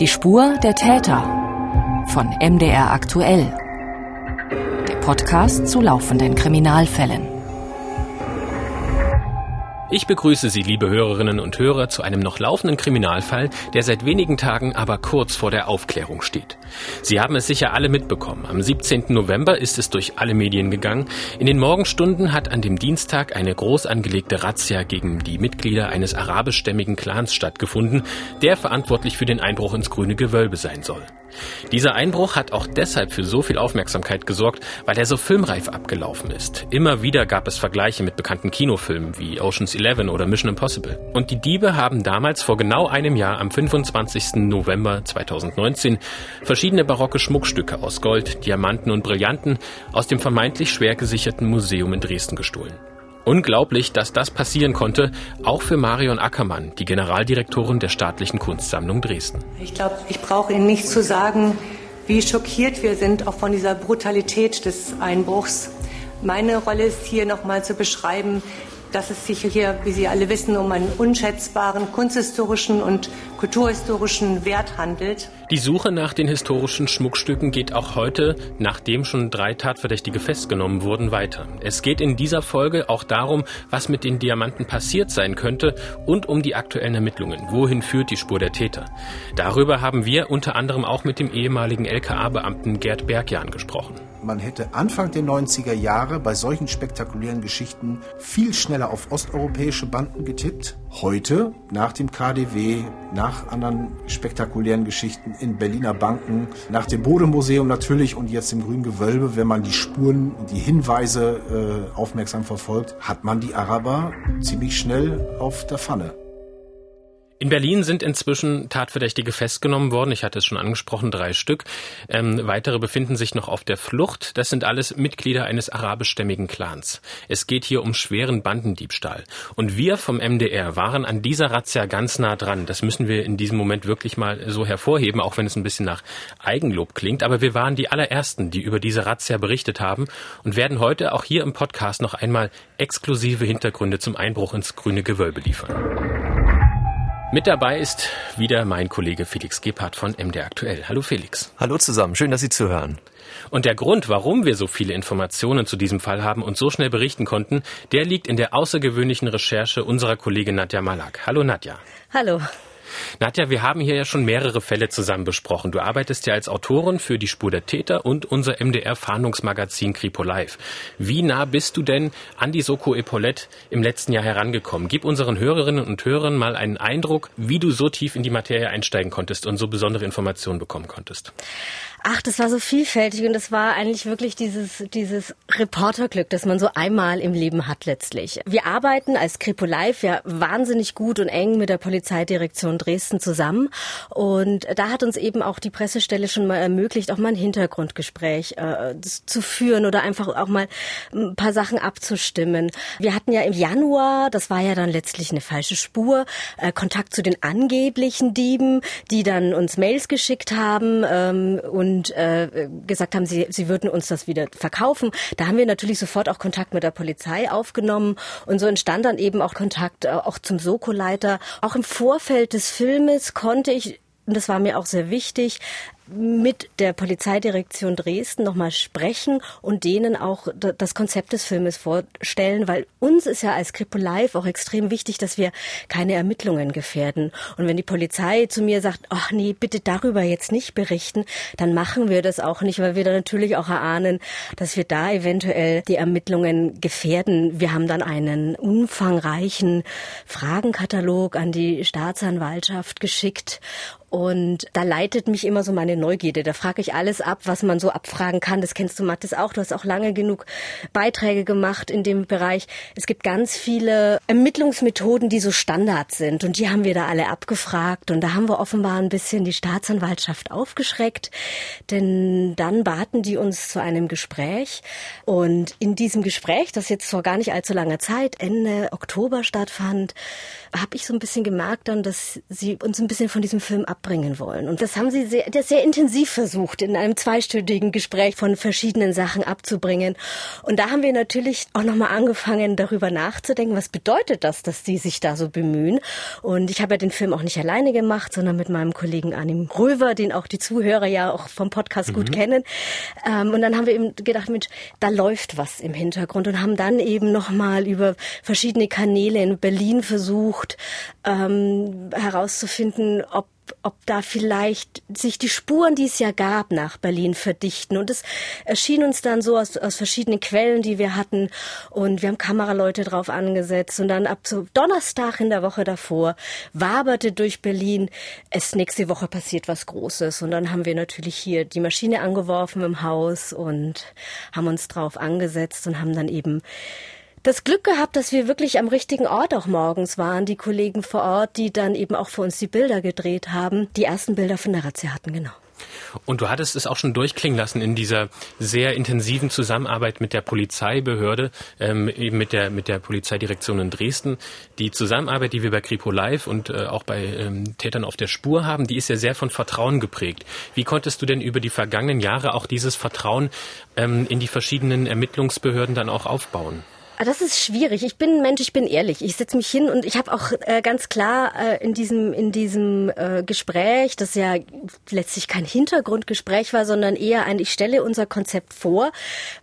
Die Spur der Täter von MDR aktuell. Der Podcast zu laufenden Kriminalfällen. Ich begrüße Sie, liebe Hörerinnen und Hörer, zu einem noch laufenden Kriminalfall, der seit wenigen Tagen aber kurz vor der Aufklärung steht. Sie haben es sicher alle mitbekommen. Am 17. November ist es durch alle Medien gegangen. In den Morgenstunden hat an dem Dienstag eine groß angelegte Razzia gegen die Mitglieder eines arabischstämmigen Clans stattgefunden, der verantwortlich für den Einbruch ins grüne Gewölbe sein soll. Dieser Einbruch hat auch deshalb für so viel Aufmerksamkeit gesorgt, weil er so filmreif abgelaufen ist. Immer wieder gab es Vergleiche mit bekannten Kinofilmen wie Ocean's Eleven oder Mission Impossible. Und die Diebe haben damals vor genau einem Jahr am 25. November 2019 verschiedene barocke Schmuckstücke aus Gold, Diamanten und Brillanten aus dem vermeintlich schwer gesicherten Museum in Dresden gestohlen. Unglaublich, dass das passieren konnte, auch für Marion Ackermann, die Generaldirektorin der Staatlichen Kunstsammlung Dresden. Ich glaube, ich brauche Ihnen nicht zu sagen, wie schockiert wir sind auch von dieser Brutalität des Einbruchs. Meine Rolle ist hier nochmal zu beschreiben, dass es sich hier, wie Sie alle wissen, um einen unschätzbaren kunsthistorischen und kulturhistorischen Wert handelt. Die Suche nach den historischen Schmuckstücken geht auch heute, nachdem schon drei Tatverdächtige festgenommen wurden, weiter. Es geht in dieser Folge auch darum, was mit den Diamanten passiert sein könnte und um die aktuellen Ermittlungen. Wohin führt die Spur der Täter? Darüber haben wir unter anderem auch mit dem ehemaligen LKA-Beamten Gerd Bergjan gesprochen. Man hätte Anfang der 90er Jahre bei solchen spektakulären Geschichten viel schneller auf osteuropäische Banden getippt. Heute, nach dem KDW, nach anderen spektakulären Geschichten in Berliner Banken, nach dem Bodemuseum natürlich und jetzt im Grünen Gewölbe, wenn man die Spuren und die Hinweise äh, aufmerksam verfolgt, hat man die Araber ziemlich schnell auf der Pfanne. In Berlin sind inzwischen Tatverdächtige festgenommen worden. Ich hatte es schon angesprochen, drei Stück. Ähm, weitere befinden sich noch auf der Flucht. Das sind alles Mitglieder eines arabischstämmigen Clans. Es geht hier um schweren Bandendiebstahl. Und wir vom MDR waren an dieser Razzia ganz nah dran. Das müssen wir in diesem Moment wirklich mal so hervorheben, auch wenn es ein bisschen nach Eigenlob klingt. Aber wir waren die allerersten, die über diese Razzia berichtet haben und werden heute auch hier im Podcast noch einmal exklusive Hintergründe zum Einbruch ins grüne Gewölbe liefern. Mit dabei ist wieder mein Kollege Felix Gebhardt von MD Aktuell. Hallo Felix. Hallo zusammen, schön, dass Sie zuhören. Und der Grund, warum wir so viele Informationen zu diesem Fall haben und so schnell berichten konnten, der liegt in der außergewöhnlichen Recherche unserer Kollegin Nadja Malak. Hallo Nadja. Hallo. Nadja, wir haben hier ja schon mehrere Fälle zusammen besprochen. Du arbeitest ja als Autorin für die Spur der Täter und unser MDR-Fahndungsmagazin Kripo Live. Wie nah bist du denn an die Soko Epaulette im letzten Jahr herangekommen? Gib unseren Hörerinnen und Hörern mal einen Eindruck, wie du so tief in die Materie einsteigen konntest und so besondere Informationen bekommen konntest. Ach, das war so vielfältig und das war eigentlich wirklich dieses, dieses Reporterglück, das man so einmal im Leben hat letztlich. Wir arbeiten als Kripo Live ja wahnsinnig gut und eng mit der Polizeidirektion Dresden zusammen und da hat uns eben auch die Pressestelle schon mal ermöglicht, auch mal ein Hintergrundgespräch äh, zu führen oder einfach auch mal ein paar Sachen abzustimmen. Wir hatten ja im Januar, das war ja dann letztlich eine falsche Spur, äh, Kontakt zu den angeblichen Dieben, die dann uns Mails geschickt haben ähm, und und äh, gesagt haben, sie, sie würden uns das wieder verkaufen. Da haben wir natürlich sofort auch Kontakt mit der Polizei aufgenommen und so entstand dann eben auch Kontakt äh, auch zum Soko-Leiter. Auch im Vorfeld des Filmes konnte ich und das war mir auch sehr wichtig, mit der Polizeidirektion Dresden nochmal sprechen und denen auch das Konzept des Filmes vorstellen, weil uns ist ja als Kripo Live auch extrem wichtig, dass wir keine Ermittlungen gefährden. Und wenn die Polizei zu mir sagt, ach nee, bitte darüber jetzt nicht berichten, dann machen wir das auch nicht, weil wir dann natürlich auch erahnen, dass wir da eventuell die Ermittlungen gefährden. Wir haben dann einen umfangreichen Fragenkatalog an die Staatsanwaltschaft geschickt und da leitet mich immer so meine Neugierde. Da frage ich alles ab, was man so abfragen kann. Das kennst du, Mathis, auch. Du hast auch lange genug Beiträge gemacht in dem Bereich. Es gibt ganz viele Ermittlungsmethoden, die so Standard sind. Und die haben wir da alle abgefragt. Und da haben wir offenbar ein bisschen die Staatsanwaltschaft aufgeschreckt. Denn dann baten die uns zu einem Gespräch. Und in diesem Gespräch, das jetzt vor gar nicht allzu langer Zeit, Ende Oktober stattfand, habe ich so ein bisschen gemerkt dann, dass sie uns ein bisschen von diesem Film abbringen wollen. Und das haben sie sehr, sehr sehr intensiv versucht, in einem zweistündigen Gespräch von verschiedenen Sachen abzubringen. Und da haben wir natürlich auch nochmal angefangen, darüber nachzudenken, was bedeutet das, dass die sich da so bemühen. Und ich habe ja den Film auch nicht alleine gemacht, sondern mit meinem Kollegen Anim Röver, den auch die Zuhörer ja auch vom Podcast mhm. gut kennen. Ähm, und dann haben wir eben gedacht, Mensch, da läuft was im Hintergrund und haben dann eben nochmal über verschiedene Kanäle in Berlin versucht, ähm, herauszufinden, ob ob da vielleicht sich die Spuren, die es ja gab, nach Berlin verdichten. Und es erschien uns dann so aus, aus verschiedenen Quellen, die wir hatten. Und wir haben Kameraleute drauf angesetzt. Und dann ab so Donnerstag in der Woche davor waberte durch Berlin, es nächste Woche passiert was Großes. Und dann haben wir natürlich hier die Maschine angeworfen im Haus und haben uns drauf angesetzt und haben dann eben das Glück gehabt, dass wir wirklich am richtigen Ort auch morgens waren. Die Kollegen vor Ort, die dann eben auch für uns die Bilder gedreht haben, die ersten Bilder von der Razzia hatten, genau. Und du hattest es auch schon durchklingen lassen in dieser sehr intensiven Zusammenarbeit mit der Polizeibehörde, ähm, eben mit der, mit der Polizeidirektion in Dresden. Die Zusammenarbeit, die wir bei Kripo Live und äh, auch bei ähm, Tätern auf der Spur haben, die ist ja sehr von Vertrauen geprägt. Wie konntest du denn über die vergangenen Jahre auch dieses Vertrauen ähm, in die verschiedenen Ermittlungsbehörden dann auch aufbauen? Ah, das ist schwierig. Ich bin ein Mensch, ich bin ehrlich. Ich setze mich hin und ich habe auch äh, ganz klar äh, in diesem in diesem äh, Gespräch, das ja letztlich kein Hintergrundgespräch war, sondern eher ein ich stelle unser Konzept vor,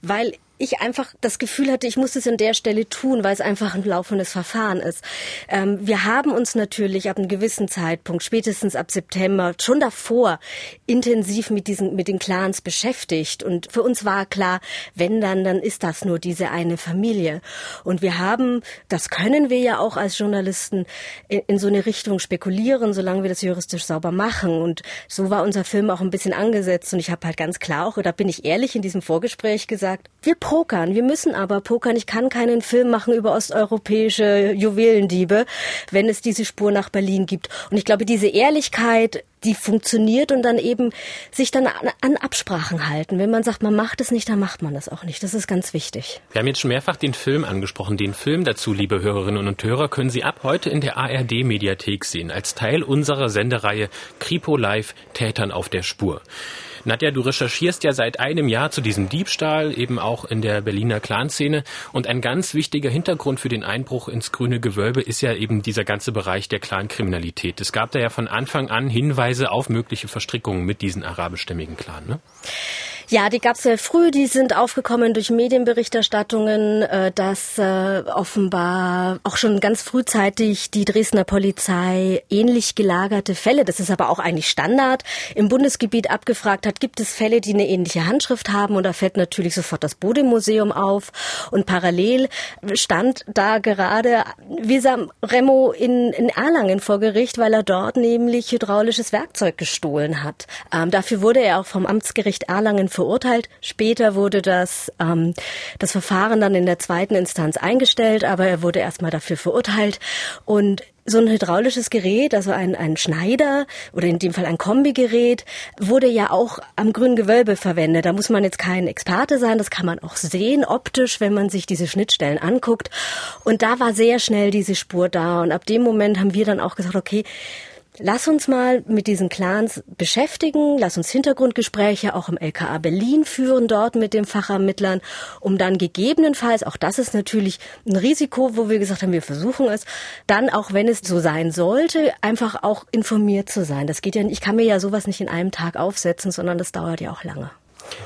weil ich einfach das Gefühl hatte, ich muss es an der Stelle tun, weil es einfach ein laufendes Verfahren ist. Ähm, wir haben uns natürlich ab einem gewissen Zeitpunkt, spätestens ab September, schon davor intensiv mit diesen, mit den Clans beschäftigt. Und für uns war klar, wenn dann, dann ist das nur diese eine Familie. Und wir haben, das können wir ja auch als Journalisten, in, in so eine Richtung spekulieren, solange wir das juristisch sauber machen. Und so war unser Film auch ein bisschen angesetzt. Und ich habe halt ganz klar auch, da bin ich ehrlich in diesem Vorgespräch gesagt, wir pokern. Wir müssen aber pokern. Ich kann keinen Film machen über osteuropäische Juwelendiebe, wenn es diese Spur nach Berlin gibt. Und ich glaube, diese Ehrlichkeit, die funktioniert und dann eben sich dann an, Absprachen halten. Wenn man sagt, man macht es nicht, dann macht man das auch nicht. Das ist ganz wichtig. Wir haben jetzt schon mehrfach den Film angesprochen. Den Film dazu, liebe Hörerinnen und Hörer, können Sie ab heute in der ARD Mediathek sehen, als Teil unserer Sendereihe Kripo Live Tätern auf der Spur. Nadja, du recherchierst ja seit einem Jahr zu diesem Diebstahl, eben auch in der Berliner Clanszene. Und ein ganz wichtiger Hintergrund für den Einbruch ins grüne Gewölbe ist ja eben dieser ganze Bereich der Clankriminalität. Es gab da ja von Anfang an Hinweise auf mögliche Verstrickungen mit diesen arabischstämmigen Clan, ne? Ja, die gab es sehr früh. Die sind aufgekommen durch Medienberichterstattungen, äh, dass äh, offenbar auch schon ganz frühzeitig die Dresdner Polizei ähnlich gelagerte Fälle, das ist aber auch eigentlich Standard, im Bundesgebiet abgefragt hat, gibt es Fälle, die eine ähnliche Handschrift haben und da fällt natürlich sofort das Bode-Museum auf und parallel stand da gerade Wisam Remo in, in Erlangen vor Gericht, weil er dort nämlich hydraulisches Werkzeug gestohlen hat. Ähm, dafür wurde er auch vom Amtsgericht Erlangen verurteilt. Später wurde das, ähm, das Verfahren dann in der zweiten Instanz eingestellt, aber er wurde erstmal dafür verurteilt. Und so ein hydraulisches Gerät, also ein, ein Schneider oder in dem Fall ein Kombigerät, wurde ja auch am grünen Gewölbe verwendet. Da muss man jetzt kein Experte sein, das kann man auch sehen optisch, wenn man sich diese Schnittstellen anguckt. Und da war sehr schnell diese Spur da. Und ab dem Moment haben wir dann auch gesagt, okay, Lass uns mal mit diesen Clans beschäftigen, lass uns Hintergrundgespräche auch im LKA Berlin führen, dort mit den Fachermittlern, um dann gegebenenfalls, auch das ist natürlich ein Risiko, wo wir gesagt haben, wir versuchen es, dann auch wenn es so sein sollte, einfach auch informiert zu sein. Das geht ja, ich kann mir ja sowas nicht in einem Tag aufsetzen, sondern das dauert ja auch lange.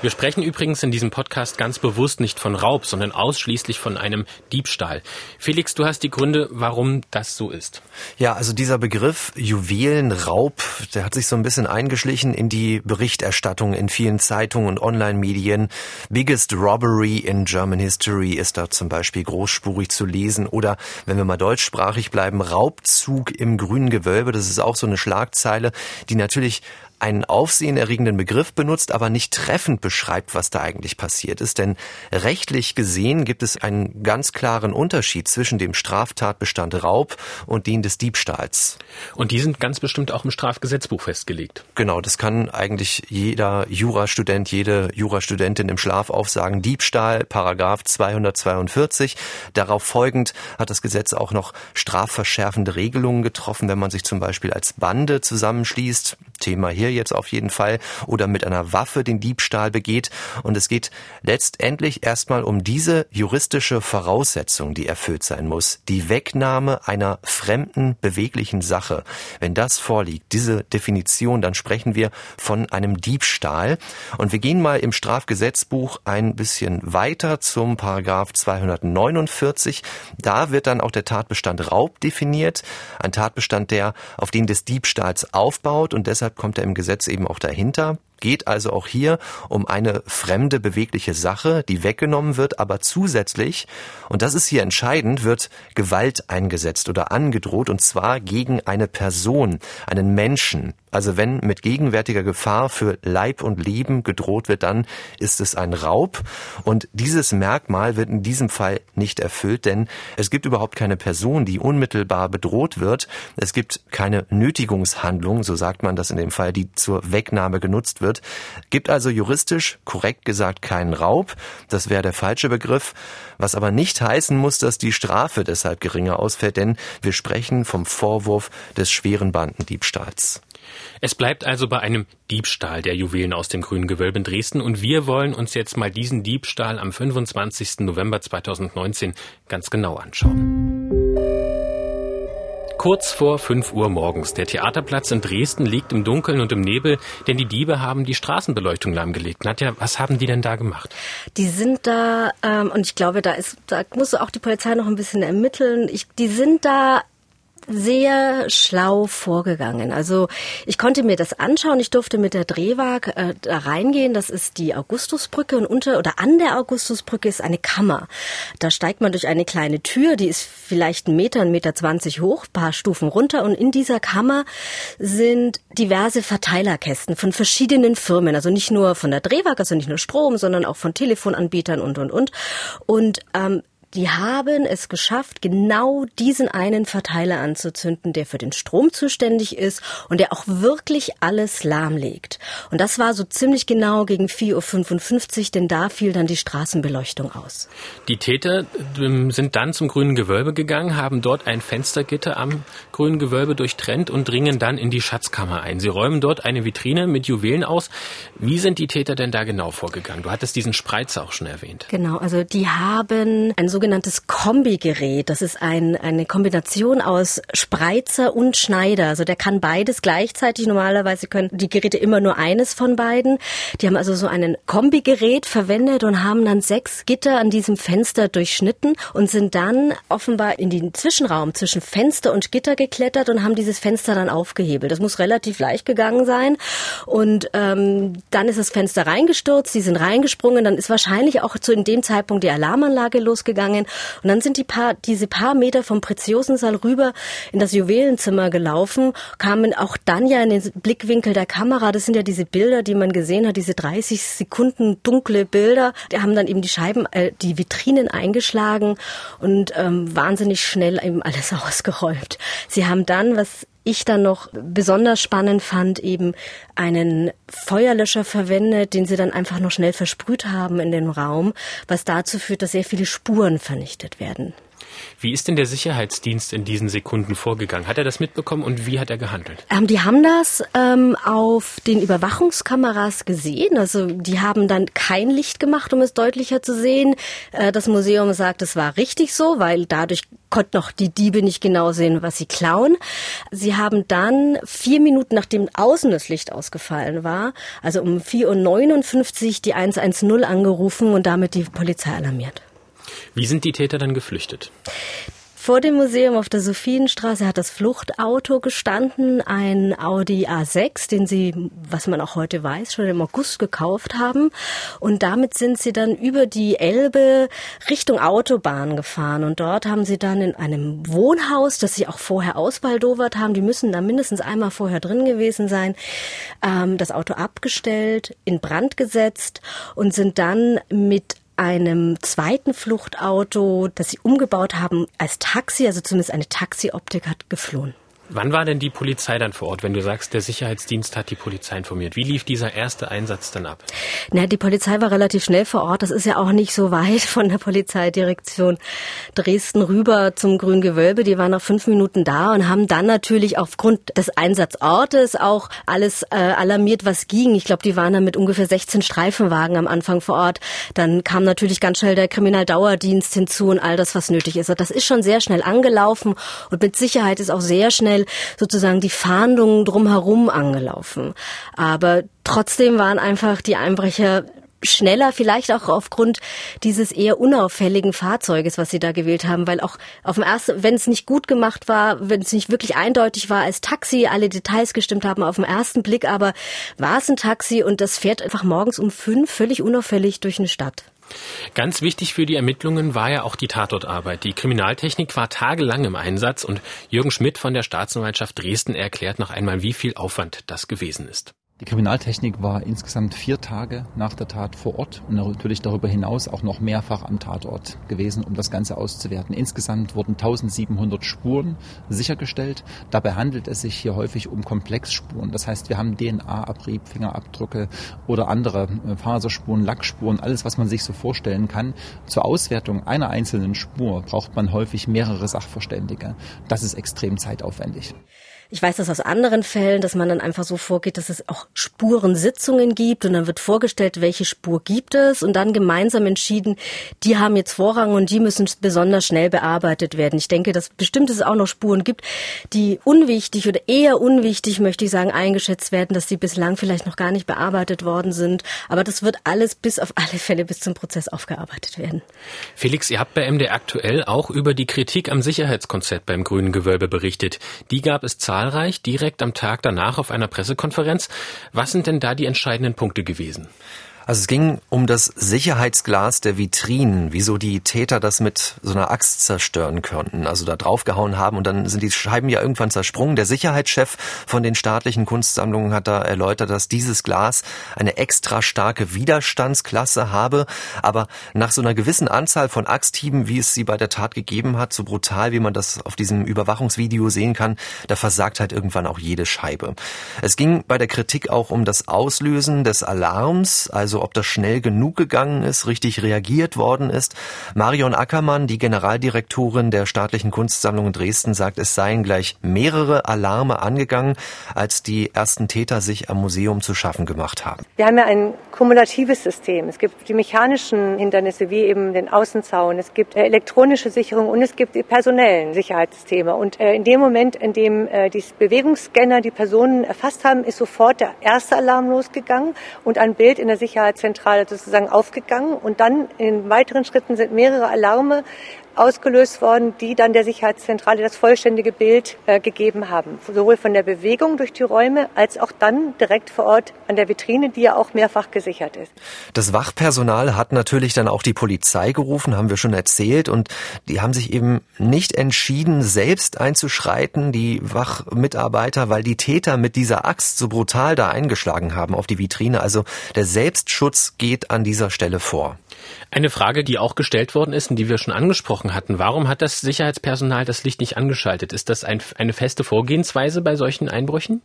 Wir sprechen übrigens in diesem Podcast ganz bewusst nicht von Raub, sondern ausschließlich von einem Diebstahl. Felix, du hast die Gründe, warum das so ist. Ja, also dieser Begriff Juwelenraub, der hat sich so ein bisschen eingeschlichen in die Berichterstattung in vielen Zeitungen und Online-Medien. Biggest Robbery in German History ist da zum Beispiel großspurig zu lesen. Oder wenn wir mal deutschsprachig bleiben, Raubzug im grünen Gewölbe. Das ist auch so eine Schlagzeile, die natürlich einen aufsehenerregenden Begriff benutzt, aber nicht treffend beschreibt, was da eigentlich passiert ist. Denn rechtlich gesehen gibt es einen ganz klaren Unterschied zwischen dem Straftatbestand Raub und den des Diebstahls. Und die sind ganz bestimmt auch im Strafgesetzbuch festgelegt. Genau, das kann eigentlich jeder Jurastudent, jede Jurastudentin im Schlaf aufsagen. Diebstahl, Paragraph 242. Darauf folgend hat das Gesetz auch noch strafverschärfende Regelungen getroffen, wenn man sich zum Beispiel als Bande zusammenschließt Thema hier jetzt auf jeden Fall, oder mit einer Waffe den Diebstahl begeht. Und es geht letztendlich erstmal um diese juristische Voraussetzung, die erfüllt sein muss. Die Wegnahme einer fremden, beweglichen Sache. Wenn das vorliegt, diese Definition, dann sprechen wir von einem Diebstahl. Und wir gehen mal im Strafgesetzbuch ein bisschen weiter zum Paragraph 249. Da wird dann auch der Tatbestand Raub definiert. Ein Tatbestand, der auf den des Diebstahls aufbaut und deshalb kommt er im Gesetz eben auch dahinter geht also auch hier um eine fremde bewegliche Sache, die weggenommen wird, aber zusätzlich, und das ist hier entscheidend, wird Gewalt eingesetzt oder angedroht, und zwar gegen eine Person, einen Menschen. Also wenn mit gegenwärtiger Gefahr für Leib und Leben gedroht wird, dann ist es ein Raub. Und dieses Merkmal wird in diesem Fall nicht erfüllt, denn es gibt überhaupt keine Person, die unmittelbar bedroht wird. Es gibt keine Nötigungshandlung, so sagt man das in dem Fall, die zur Wegnahme genutzt wird. Gibt also juristisch korrekt gesagt keinen Raub. Das wäre der falsche Begriff. Was aber nicht heißen muss, dass die Strafe deshalb geringer ausfällt, denn wir sprechen vom Vorwurf des schweren Bandendiebstahls. Es bleibt also bei einem Diebstahl der Juwelen aus dem Grünen Gewölbe in Dresden und wir wollen uns jetzt mal diesen Diebstahl am 25. November 2019 ganz genau anschauen. Kurz vor 5 Uhr morgens. Der Theaterplatz in Dresden liegt im Dunkeln und im Nebel, denn die Diebe haben die Straßenbeleuchtung lahmgelegt. Nadja, was haben die denn da gemacht? Die sind da, ähm, und ich glaube, da ist, da muss auch die Polizei noch ein bisschen ermitteln. Ich, die sind da sehr schlau vorgegangen. Also ich konnte mir das anschauen. Ich durfte mit der Drehwag äh, da reingehen. Das ist die Augustusbrücke und unter oder an der Augustusbrücke ist eine Kammer. Da steigt man durch eine kleine Tür, die ist vielleicht ein Meter, ein Meter zwanzig hoch, paar Stufen runter und in dieser Kammer sind diverse Verteilerkästen von verschiedenen Firmen. Also nicht nur von der Drehwag, also nicht nur Strom, sondern auch von Telefonanbietern und und und. Und ähm, die haben es geschafft, genau diesen einen Verteiler anzuzünden, der für den Strom zuständig ist und der auch wirklich alles lahmlegt. Und das war so ziemlich genau gegen 4.55 Uhr, denn da fiel dann die Straßenbeleuchtung aus. Die Täter ähm, sind dann zum grünen Gewölbe gegangen, haben dort ein Fenstergitter am grünen Gewölbe durchtrennt und dringen dann in die Schatzkammer ein. Sie räumen dort eine Vitrine mit Juwelen aus. Wie sind die Täter denn da genau vorgegangen? Du hattest diesen Spreizer auch schon erwähnt. Genau, also die haben ein sogenanntes Kombigerät. Das ist ein, eine Kombination aus Spreizer und Schneider. Also der kann beides gleichzeitig. Normalerweise können die Geräte immer nur eines von beiden. Die haben also so ein Kombigerät verwendet und haben dann sechs Gitter an diesem Fenster durchschnitten und sind dann offenbar in den Zwischenraum zwischen Fenster und Gitter geklettert und haben dieses Fenster dann aufgehebelt. Das muss relativ leicht gegangen sein. Und ähm, dann ist das Fenster reingestürzt, die sind reingesprungen, dann ist wahrscheinlich auch zu in dem Zeitpunkt die Alarmanlage losgegangen gegangen. Und dann sind die paar, diese paar Meter vom Preziosensaal rüber in das Juwelenzimmer gelaufen, kamen auch dann ja in den Blickwinkel der Kamera. Das sind ja diese Bilder, die man gesehen hat, diese 30 Sekunden dunkle Bilder. Die haben dann eben die Scheiben, äh, die Vitrinen eingeschlagen und ähm, wahnsinnig schnell eben alles ausgeräumt. Sie haben dann, was ich dann noch besonders spannend fand, eben einen Feuerlöscher verwendet, den sie dann einfach noch schnell versprüht haben in den Raum, was dazu führt, dass sehr viele Spuren vernichtet werden. Wie ist denn der Sicherheitsdienst in diesen Sekunden vorgegangen? Hat er das mitbekommen und wie hat er gehandelt? Ähm, die haben das ähm, auf den Überwachungskameras gesehen. Also die haben dann kein Licht gemacht, um es deutlicher zu sehen. Äh, das Museum sagt, es war richtig so, weil dadurch konnten auch die Diebe nicht genau sehen, was sie klauen. Sie haben dann vier Minuten nachdem außen das Licht ausgefallen war, also um 4.59 Uhr die 110 angerufen und damit die Polizei alarmiert. Wie sind die Täter dann geflüchtet? Vor dem Museum auf der Sophienstraße hat das Fluchtauto gestanden, ein Audi A6, den sie, was man auch heute weiß, schon im August gekauft haben. Und damit sind sie dann über die Elbe Richtung Autobahn gefahren. Und dort haben sie dann in einem Wohnhaus, das sie auch vorher ausbaldowert haben, die müssen da mindestens einmal vorher drin gewesen sein, ähm, das Auto abgestellt, in Brand gesetzt und sind dann mit einem zweiten Fluchtauto, das sie umgebaut haben als Taxi, also zumindest eine Taxioptik hat, geflohen. Wann war denn die Polizei dann vor Ort, wenn du sagst, der Sicherheitsdienst hat die Polizei informiert? Wie lief dieser erste Einsatz dann ab? Na, die Polizei war relativ schnell vor Ort. Das ist ja auch nicht so weit von der Polizeidirektion Dresden rüber zum Grünen Gewölbe. Die waren nach fünf Minuten da und haben dann natürlich aufgrund des Einsatzortes auch alles äh, alarmiert, was ging. Ich glaube, die waren dann mit ungefähr 16 Streifenwagen am Anfang vor Ort. Dann kam natürlich ganz schnell der Kriminaldauerdienst hinzu und all das, was nötig ist. Das ist schon sehr schnell angelaufen und mit Sicherheit ist auch sehr schnell schnell sozusagen die Fahndungen drumherum angelaufen. Aber trotzdem waren einfach die Einbrecher schneller, vielleicht auch aufgrund dieses eher unauffälligen Fahrzeuges, was sie da gewählt haben, weil auch auf dem ersten, wenn es nicht gut gemacht war, wenn es nicht wirklich eindeutig war als Taxi, alle Details gestimmt haben auf den ersten Blick, aber war es ein Taxi und das fährt einfach morgens um fünf völlig unauffällig durch eine Stadt. Ganz wichtig für die Ermittlungen war ja auch die Tatortarbeit. Die Kriminaltechnik war tagelang im Einsatz und Jürgen Schmidt von der Staatsanwaltschaft Dresden erklärt noch einmal, wie viel Aufwand das gewesen ist. Die Kriminaltechnik war insgesamt vier Tage nach der Tat vor Ort und natürlich darüber hinaus auch noch mehrfach am Tatort gewesen, um das Ganze auszuwerten. Insgesamt wurden 1700 Spuren sichergestellt. Dabei handelt es sich hier häufig um Komplexspuren. Das heißt, wir haben DNA-Abrieb, Fingerabdrücke oder andere äh, Faserspuren, Lackspuren, alles, was man sich so vorstellen kann. Zur Auswertung einer einzelnen Spur braucht man häufig mehrere Sachverständige. Das ist extrem zeitaufwendig. Ich weiß das aus anderen Fällen, dass man dann einfach so vorgeht, dass es auch Spurensitzungen gibt und dann wird vorgestellt, welche Spur gibt es und dann gemeinsam entschieden, die haben jetzt Vorrang und die müssen besonders schnell bearbeitet werden. Ich denke, dass bestimmt es auch noch Spuren gibt, die unwichtig oder eher unwichtig, möchte ich sagen, eingeschätzt werden, dass sie bislang vielleicht noch gar nicht bearbeitet worden sind. Aber das wird alles bis auf alle Fälle bis zum Prozess aufgearbeitet werden. Felix, ihr habt bei MD aktuell auch über die Kritik am Sicherheitskonzept beim Grünen Gewölbe berichtet. Die gab es zahlreich zahlreich direkt am Tag danach auf einer Pressekonferenz. Was sind denn da die entscheidenden Punkte gewesen? Also es ging um das Sicherheitsglas der Vitrinen, wieso die Täter das mit so einer Axt zerstören könnten. Also da draufgehauen haben und dann sind die Scheiben ja irgendwann zersprungen. Der Sicherheitschef von den staatlichen Kunstsammlungen hat da erläutert, dass dieses Glas eine extra starke Widerstandsklasse habe. Aber nach so einer gewissen Anzahl von Axthieben, wie es sie bei der Tat gegeben hat, so brutal, wie man das auf diesem Überwachungsvideo sehen kann, da versagt halt irgendwann auch jede Scheibe. Es ging bei der Kritik auch um das Auslösen des Alarms, also also ob das schnell genug gegangen ist, richtig reagiert worden ist. Marion Ackermann, die Generaldirektorin der Staatlichen Kunstsammlung in Dresden, sagt, es seien gleich mehrere Alarme angegangen, als die ersten Täter sich am Museum zu schaffen gemacht haben. Wir haben ja ein kumulatives System. Es gibt die mechanischen Hindernisse wie eben den Außenzaun, es gibt äh, elektronische Sicherung und es gibt die personellen Sicherheitssysteme. Und äh, in dem Moment, in dem äh, die Bewegungsscanner die Personen erfasst haben, ist sofort der erste Alarm losgegangen und ein Bild in der Sicherheit Sicherheitszentrale sozusagen aufgegangen. Und dann in weiteren Schritten sind mehrere Alarme ausgelöst worden, die dann der Sicherheitszentrale das vollständige Bild äh, gegeben haben. Sowohl von der Bewegung durch die Räume als auch dann direkt vor Ort an der Vitrine, die ja auch mehrfach gesichert ist. Das Wachpersonal hat natürlich dann auch die Polizei gerufen, haben wir schon erzählt, und die haben sich eben nicht entschieden, selbst einzuschreiten, die Wachmitarbeiter, weil die Täter mit dieser Axt so brutal da eingeschlagen haben auf die Vitrine. Also der Selbstschutz geht an dieser Stelle vor. Eine Frage, die auch gestellt worden ist und die wir schon angesprochen hatten. Warum hat das Sicherheitspersonal das Licht nicht angeschaltet? Ist das ein, eine feste Vorgehensweise bei solchen Einbrüchen?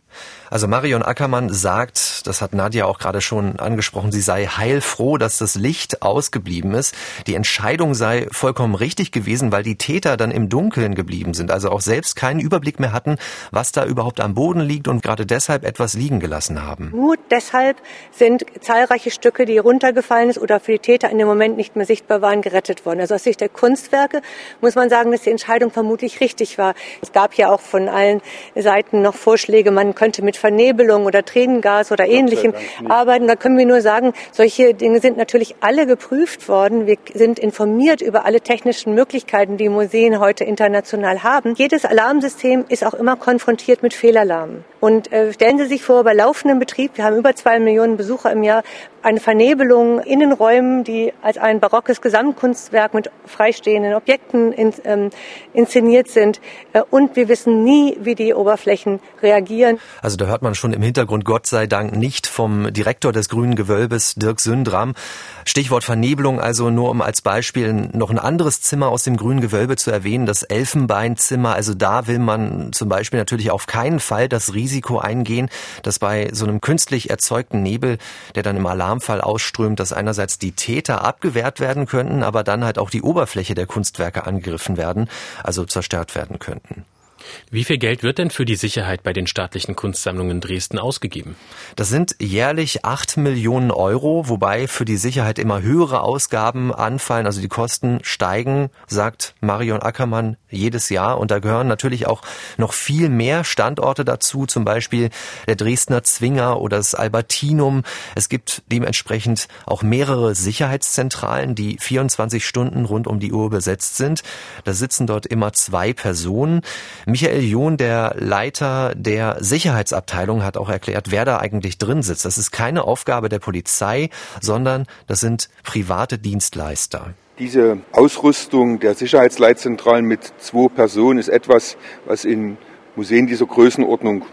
Also Marion Ackermann sagt, das hat Nadja auch gerade schon angesprochen, sie sei heilfroh, dass das Licht ausgeblieben ist. Die Entscheidung sei vollkommen richtig gewesen, weil die Täter dann im Dunkeln geblieben sind, also auch selbst keinen Überblick mehr hatten, was da überhaupt am Boden liegt und gerade deshalb etwas liegen gelassen haben. Nur deshalb sind zahlreiche Stücke, die runtergefallen ist oder für die Täter in dem Moment nicht mehr sichtbar waren, gerettet worden. Also aus Sicht der Kunstwerke muss man sagen, dass die Entscheidung vermutlich richtig war. Es gab ja auch von allen Seiten noch Vorschläge, man könnte mit Vernebelung oder Tränengas oder ähnlichem arbeiten. Da können wir nur sagen, solche Dinge sind natürlich alle geprüft worden. Wir sind informiert über alle technischen Möglichkeiten, die Museen heute international haben. Jedes Alarmsystem ist auch immer konfrontiert mit Fehlalarmen. Und äh, stellen Sie sich vor, bei laufendem Betrieb, wir haben über zwei Millionen Besucher im Jahr, eine Vernebelung in den Räumen, die als ein barockes Gesamtkunstwerk mit freistehenden Objekten in, ähm, inszeniert sind. Äh, und wir wissen nie, wie die Oberflächen reagieren. Also da hört man schon im Hintergrund, Gott sei Dank, nicht vom Direktor des Grünen Gewölbes, Dirk Sündram. Stichwort Vernebelung, also nur um als Beispiel noch ein anderes Zimmer aus dem Grünen Gewölbe zu erwähnen, das Elfenbeinzimmer. Also da will man zum Beispiel natürlich auf keinen Fall das Risiko eingehen, dass bei so einem künstlich erzeugten Nebel, der dann im Alarm Alarmfall ausströmt, dass einerseits die Täter abgewehrt werden könnten, aber dann halt auch die Oberfläche der Kunstwerke angegriffen werden, also zerstört werden könnten. Wie viel Geld wird denn für die Sicherheit bei den staatlichen Kunstsammlungen Dresden ausgegeben? Das sind jährlich acht Millionen Euro, wobei für die Sicherheit immer höhere Ausgaben anfallen. Also die Kosten steigen, sagt Marion Ackermann jedes Jahr. Und da gehören natürlich auch noch viel mehr Standorte dazu, zum Beispiel der Dresdner Zwinger oder das Albertinum. Es gibt dementsprechend auch mehrere Sicherheitszentralen, die 24 Stunden rund um die Uhr besetzt sind. Da sitzen dort immer zwei Personen. Michael John, der Leiter der Sicherheitsabteilung, hat auch erklärt, wer da eigentlich drin sitzt. Das ist keine Aufgabe der Polizei, sondern das sind private Dienstleister. Diese Ausrüstung der Sicherheitsleitzentralen mit zwei Personen ist etwas, was in Museen dieser Größenordnung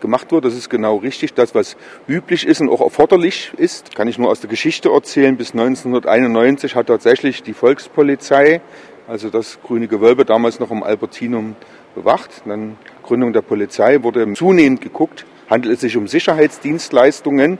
gemacht wird. Das ist genau richtig. Das, was üblich ist und auch erforderlich ist, kann ich nur aus der Geschichte erzählen. Bis 1991 hat tatsächlich die Volkspolizei, also das Grüne Gewölbe, damals noch im Albertinum, bewacht. Dann Gründung der Polizei wurde zunehmend geguckt, handelt es sich um Sicherheitsdienstleistungen,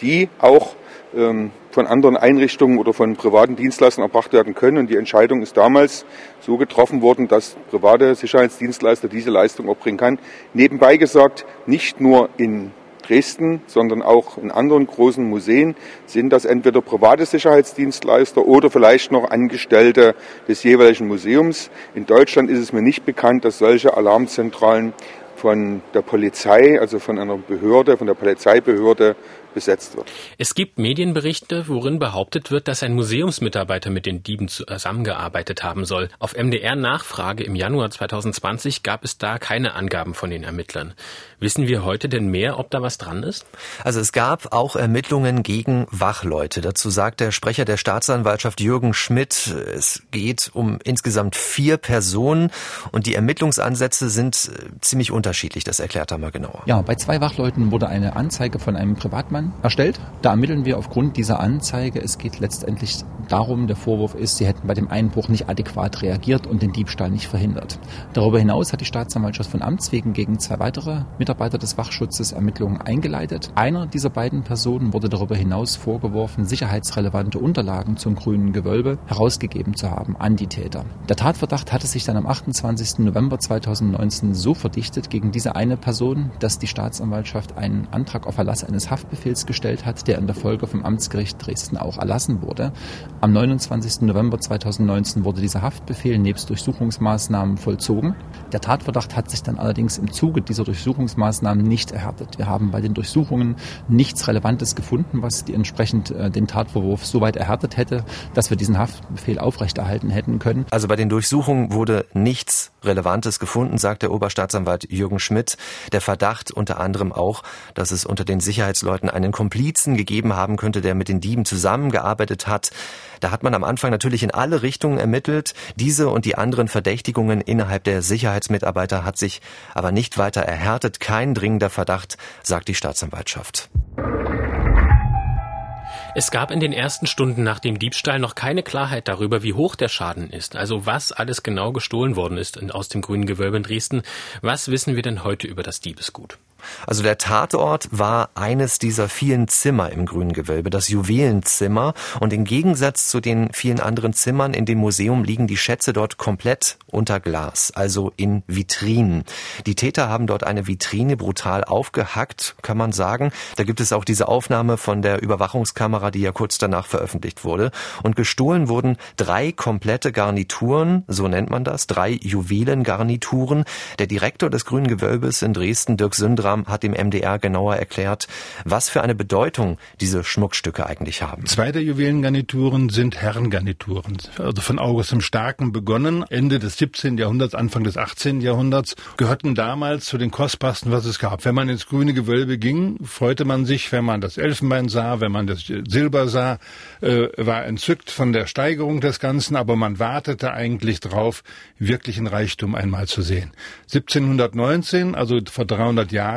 die auch ähm, von anderen Einrichtungen oder von privaten Dienstleistern erbracht werden können. Und die Entscheidung ist damals so getroffen worden, dass private Sicherheitsdienstleister diese Leistung erbringen kann. Nebenbei gesagt, nicht nur in Dresden, sondern auch in anderen großen Museen sind das entweder private Sicherheitsdienstleister oder vielleicht noch Angestellte des jeweiligen Museums. In Deutschland ist es mir nicht bekannt, dass solche Alarmzentralen von der Polizei, also von einer Behörde, von der Polizeibehörde besetzt wird. Es gibt Medienberichte, worin behauptet wird, dass ein Museumsmitarbeiter mit den Dieben zusammengearbeitet haben soll. Auf MDR-Nachfrage im Januar 2020 gab es da keine Angaben von den Ermittlern. Wissen wir heute denn mehr, ob da was dran ist? Also es gab auch Ermittlungen gegen Wachleute. Dazu sagt der Sprecher der Staatsanwaltschaft Jürgen Schmidt, es geht um insgesamt vier Personen und die Ermittlungsansätze sind äh, ziemlich unterschiedlich. Das erklärt er mal genauer. Ja, bei zwei Wachleuten wurde eine Anzeige von einem Privatmann erstellt. Da ermitteln wir aufgrund dieser Anzeige. Es geht letztendlich darum, der Vorwurf ist, sie hätten bei dem Einbruch nicht adäquat reagiert und den Diebstahl nicht verhindert. Darüber hinaus hat die Staatsanwaltschaft von Amts wegen gegen zwei weitere Mitarbeiter des Wachschutzes Ermittlungen eingeleitet. Einer dieser beiden Personen wurde darüber hinaus vorgeworfen, sicherheitsrelevante Unterlagen zum grünen Gewölbe herausgegeben zu haben an die Täter. Der Tatverdacht hatte sich dann am 28. November 2019 so verdichtet gegen diese eine Person, dass die Staatsanwaltschaft einen Antrag auf Erlass eines Haftbefehls gestellt hat, der in der Folge vom Amtsgericht Dresden auch erlassen wurde. Am 29. November 2019 wurde dieser Haftbefehl nebst Durchsuchungsmaßnahmen vollzogen. Der Tatverdacht hat sich dann allerdings im Zuge dieser Durchsuchungsmaßnahmen nicht erhärtet. Wir haben bei den Durchsuchungen nichts Relevantes gefunden, was die entsprechend äh, den Tatvorwurf so weit erhärtet hätte, dass wir diesen Haftbefehl aufrechterhalten hätten können. Also bei den Durchsuchungen wurde nichts Relevantes gefunden, sagt der Oberstaatsanwalt Jürgen Schmidt. Der Verdacht unter anderem auch, dass es unter den Sicherheitsleuten einen Komplizen gegeben haben könnte, der mit den Dieben zusammengearbeitet hat. Da hat man am Anfang natürlich in alle Richtungen ermittelt. Diese und die anderen Verdächtigungen innerhalb der Sicherheitsmitarbeiter hat sich aber nicht weiter erhärtet. Kein dringender Verdacht, sagt die Staatsanwaltschaft. Es gab in den ersten Stunden nach dem Diebstahl noch keine Klarheit darüber, wie hoch der Schaden ist, also was alles genau gestohlen worden ist aus dem grünen Gewölbe in Dresden. Was wissen wir denn heute über das Diebesgut? Also der Tatort war eines dieser vielen Zimmer im Grünen Gewölbe, das Juwelenzimmer. Und im Gegensatz zu den vielen anderen Zimmern in dem Museum liegen die Schätze dort komplett unter Glas, also in Vitrinen. Die Täter haben dort eine Vitrine brutal aufgehackt, kann man sagen. Da gibt es auch diese Aufnahme von der Überwachungskamera, die ja kurz danach veröffentlicht wurde. Und gestohlen wurden drei komplette Garnituren, so nennt man das, drei Juwelengarnituren. Der Direktor des Grünen Gewölbes in Dresden, Dirk Sündram, Sundram hat dem MDR genauer erklärt, was für eine Bedeutung diese Schmuckstücke eigentlich haben. Zwei der Juwelengarnituren sind Herrengarnituren, also von August dem Starken begonnen, Ende des 17. Jahrhunderts, Anfang des 18. Jahrhunderts, gehörten damals zu den kostbarsten, was es gab. Wenn man ins grüne Gewölbe ging, freute man sich, wenn man das Elfenbein sah, wenn man das Silber sah, äh, war entzückt von der Steigerung des Ganzen, aber man wartete eigentlich drauf, wirklichen Reichtum einmal zu sehen. 1719, also vor 300 Jahren,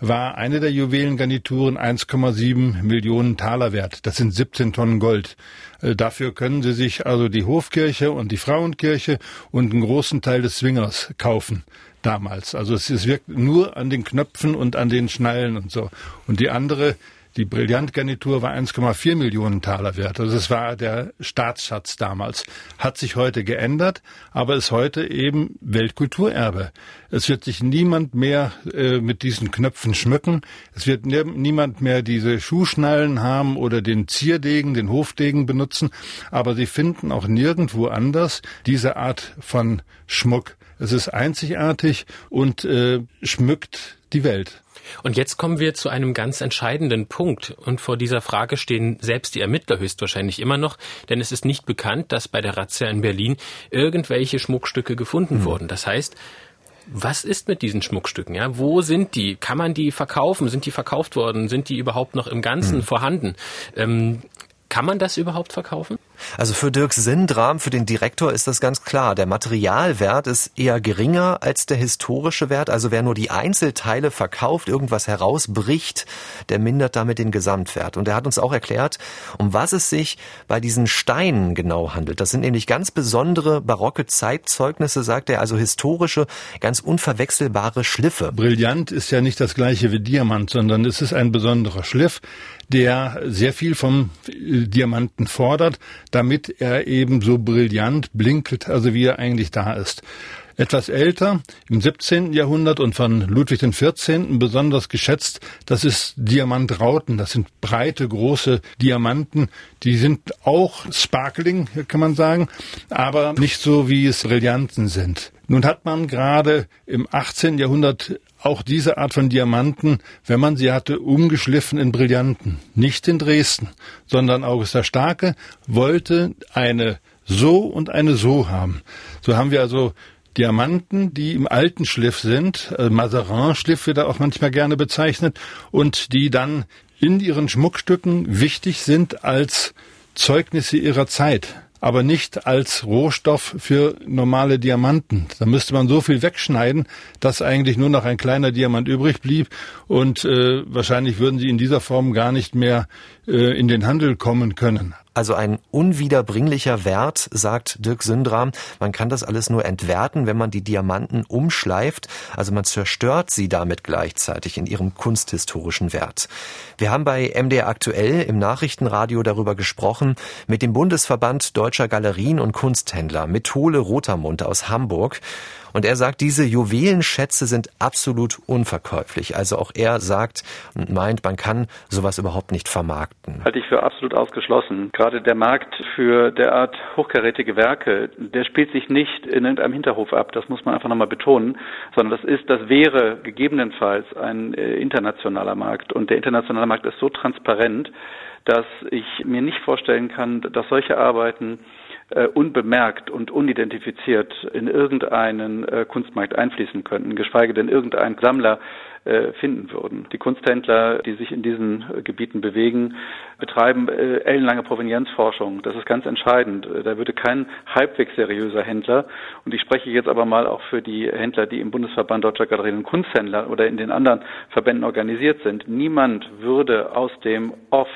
war eine der Juwelengarnituren 1,7 Millionen Taler wert. Das sind 17 Tonnen Gold. Äh, dafür können Sie sich also die Hofkirche und die Frauenkirche und einen großen Teil des Zwingers kaufen damals. Also es, es wirkt nur an den Knöpfen und an den Schnallen und so. Und die andere die Brillantgarnitur war 1,4 Millionen Taler wert. Also es war der Staatsschatz damals. Hat sich heute geändert, aber ist heute eben Weltkulturerbe. Es wird sich niemand mehr äh, mit diesen Knöpfen schmücken. Es wird ne niemand mehr diese Schuhschnallen haben oder den Zierdegen, den Hofdegen benutzen. Aber Sie finden auch nirgendwo anders diese Art von Schmuck. Es ist einzigartig und äh, schmückt die Welt. Und jetzt kommen wir zu einem ganz entscheidenden Punkt. Und vor dieser Frage stehen selbst die Ermittler höchstwahrscheinlich immer noch, denn es ist nicht bekannt, dass bei der Razzia in Berlin irgendwelche Schmuckstücke gefunden mhm. wurden. Das heißt, was ist mit diesen Schmuckstücken? Ja, wo sind die? Kann man die verkaufen? Sind die verkauft worden? Sind die überhaupt noch im Ganzen mhm. vorhanden? Ähm, kann man das überhaupt verkaufen? Also für Dirk Sindram, für den Direktor ist das ganz klar. Der Materialwert ist eher geringer als der historische Wert. Also wer nur die Einzelteile verkauft, irgendwas herausbricht, der mindert damit den Gesamtwert. Und er hat uns auch erklärt, um was es sich bei diesen Steinen genau handelt. Das sind nämlich ganz besondere barocke Zeitzeugnisse, sagt er, also historische, ganz unverwechselbare Schliffe. Brillant ist ja nicht das gleiche wie Diamant, sondern es ist ein besonderer Schliff, der sehr viel vom Diamanten fordert damit er eben so brillant blinkelt, also wie er eigentlich da ist. Etwas älter, im 17. Jahrhundert und von Ludwig XIV. besonders geschätzt, das ist Diamantrauten. Das sind breite, große Diamanten. Die sind auch sparkling, kann man sagen, aber nicht so, wie es Brillanten sind. Nun hat man gerade im 18. Jahrhundert auch diese Art von Diamanten, wenn man sie hatte, umgeschliffen in Brillanten. Nicht in Dresden, sondern August der Starke wollte eine so und eine so haben. So haben wir also Diamanten, die im alten Schliff sind, äh, Mazarin-Schliff wird da auch manchmal gerne bezeichnet, und die dann in ihren Schmuckstücken wichtig sind als Zeugnisse ihrer Zeit aber nicht als Rohstoff für normale Diamanten. Da müsste man so viel wegschneiden, dass eigentlich nur noch ein kleiner Diamant übrig blieb und äh, wahrscheinlich würden sie in dieser Form gar nicht mehr äh, in den Handel kommen können. Also ein unwiederbringlicher Wert, sagt Dirk Sündram. Man kann das alles nur entwerten, wenn man die Diamanten umschleift. Also man zerstört sie damit gleichzeitig in ihrem kunsthistorischen Wert. Wir haben bei MDR aktuell im Nachrichtenradio darüber gesprochen mit dem Bundesverband Deutscher Galerien und Kunsthändler, Methole Rotermund aus Hamburg. Und er sagt, diese Juwelenschätze sind absolut unverkäuflich. Also auch er sagt und meint, man kann sowas überhaupt nicht vermarkten. Halte ich für absolut ausgeschlossen. Gerade der Markt für derart hochkarätige Werke, der spielt sich nicht in irgendeinem Hinterhof ab. Das muss man einfach nochmal betonen, sondern das ist, das wäre gegebenenfalls ein äh, internationaler Markt. Und der internationale Markt ist so transparent, dass ich mir nicht vorstellen kann, dass solche Arbeiten äh, unbemerkt und unidentifiziert in irgendeinen äh, Kunstmarkt einfließen könnten, geschweige denn irgendein Sammler äh, finden würden. Die Kunsthändler, die sich in diesen äh, Gebieten bewegen, betreiben äh, ellenlange Provenienzforschung. Das ist ganz entscheidend. Da würde kein halbwegs seriöser Händler, und ich spreche jetzt aber mal auch für die Händler, die im Bundesverband Deutscher Galerien und Kunsthändler oder in den anderen Verbänden organisiert sind, niemand würde aus dem Off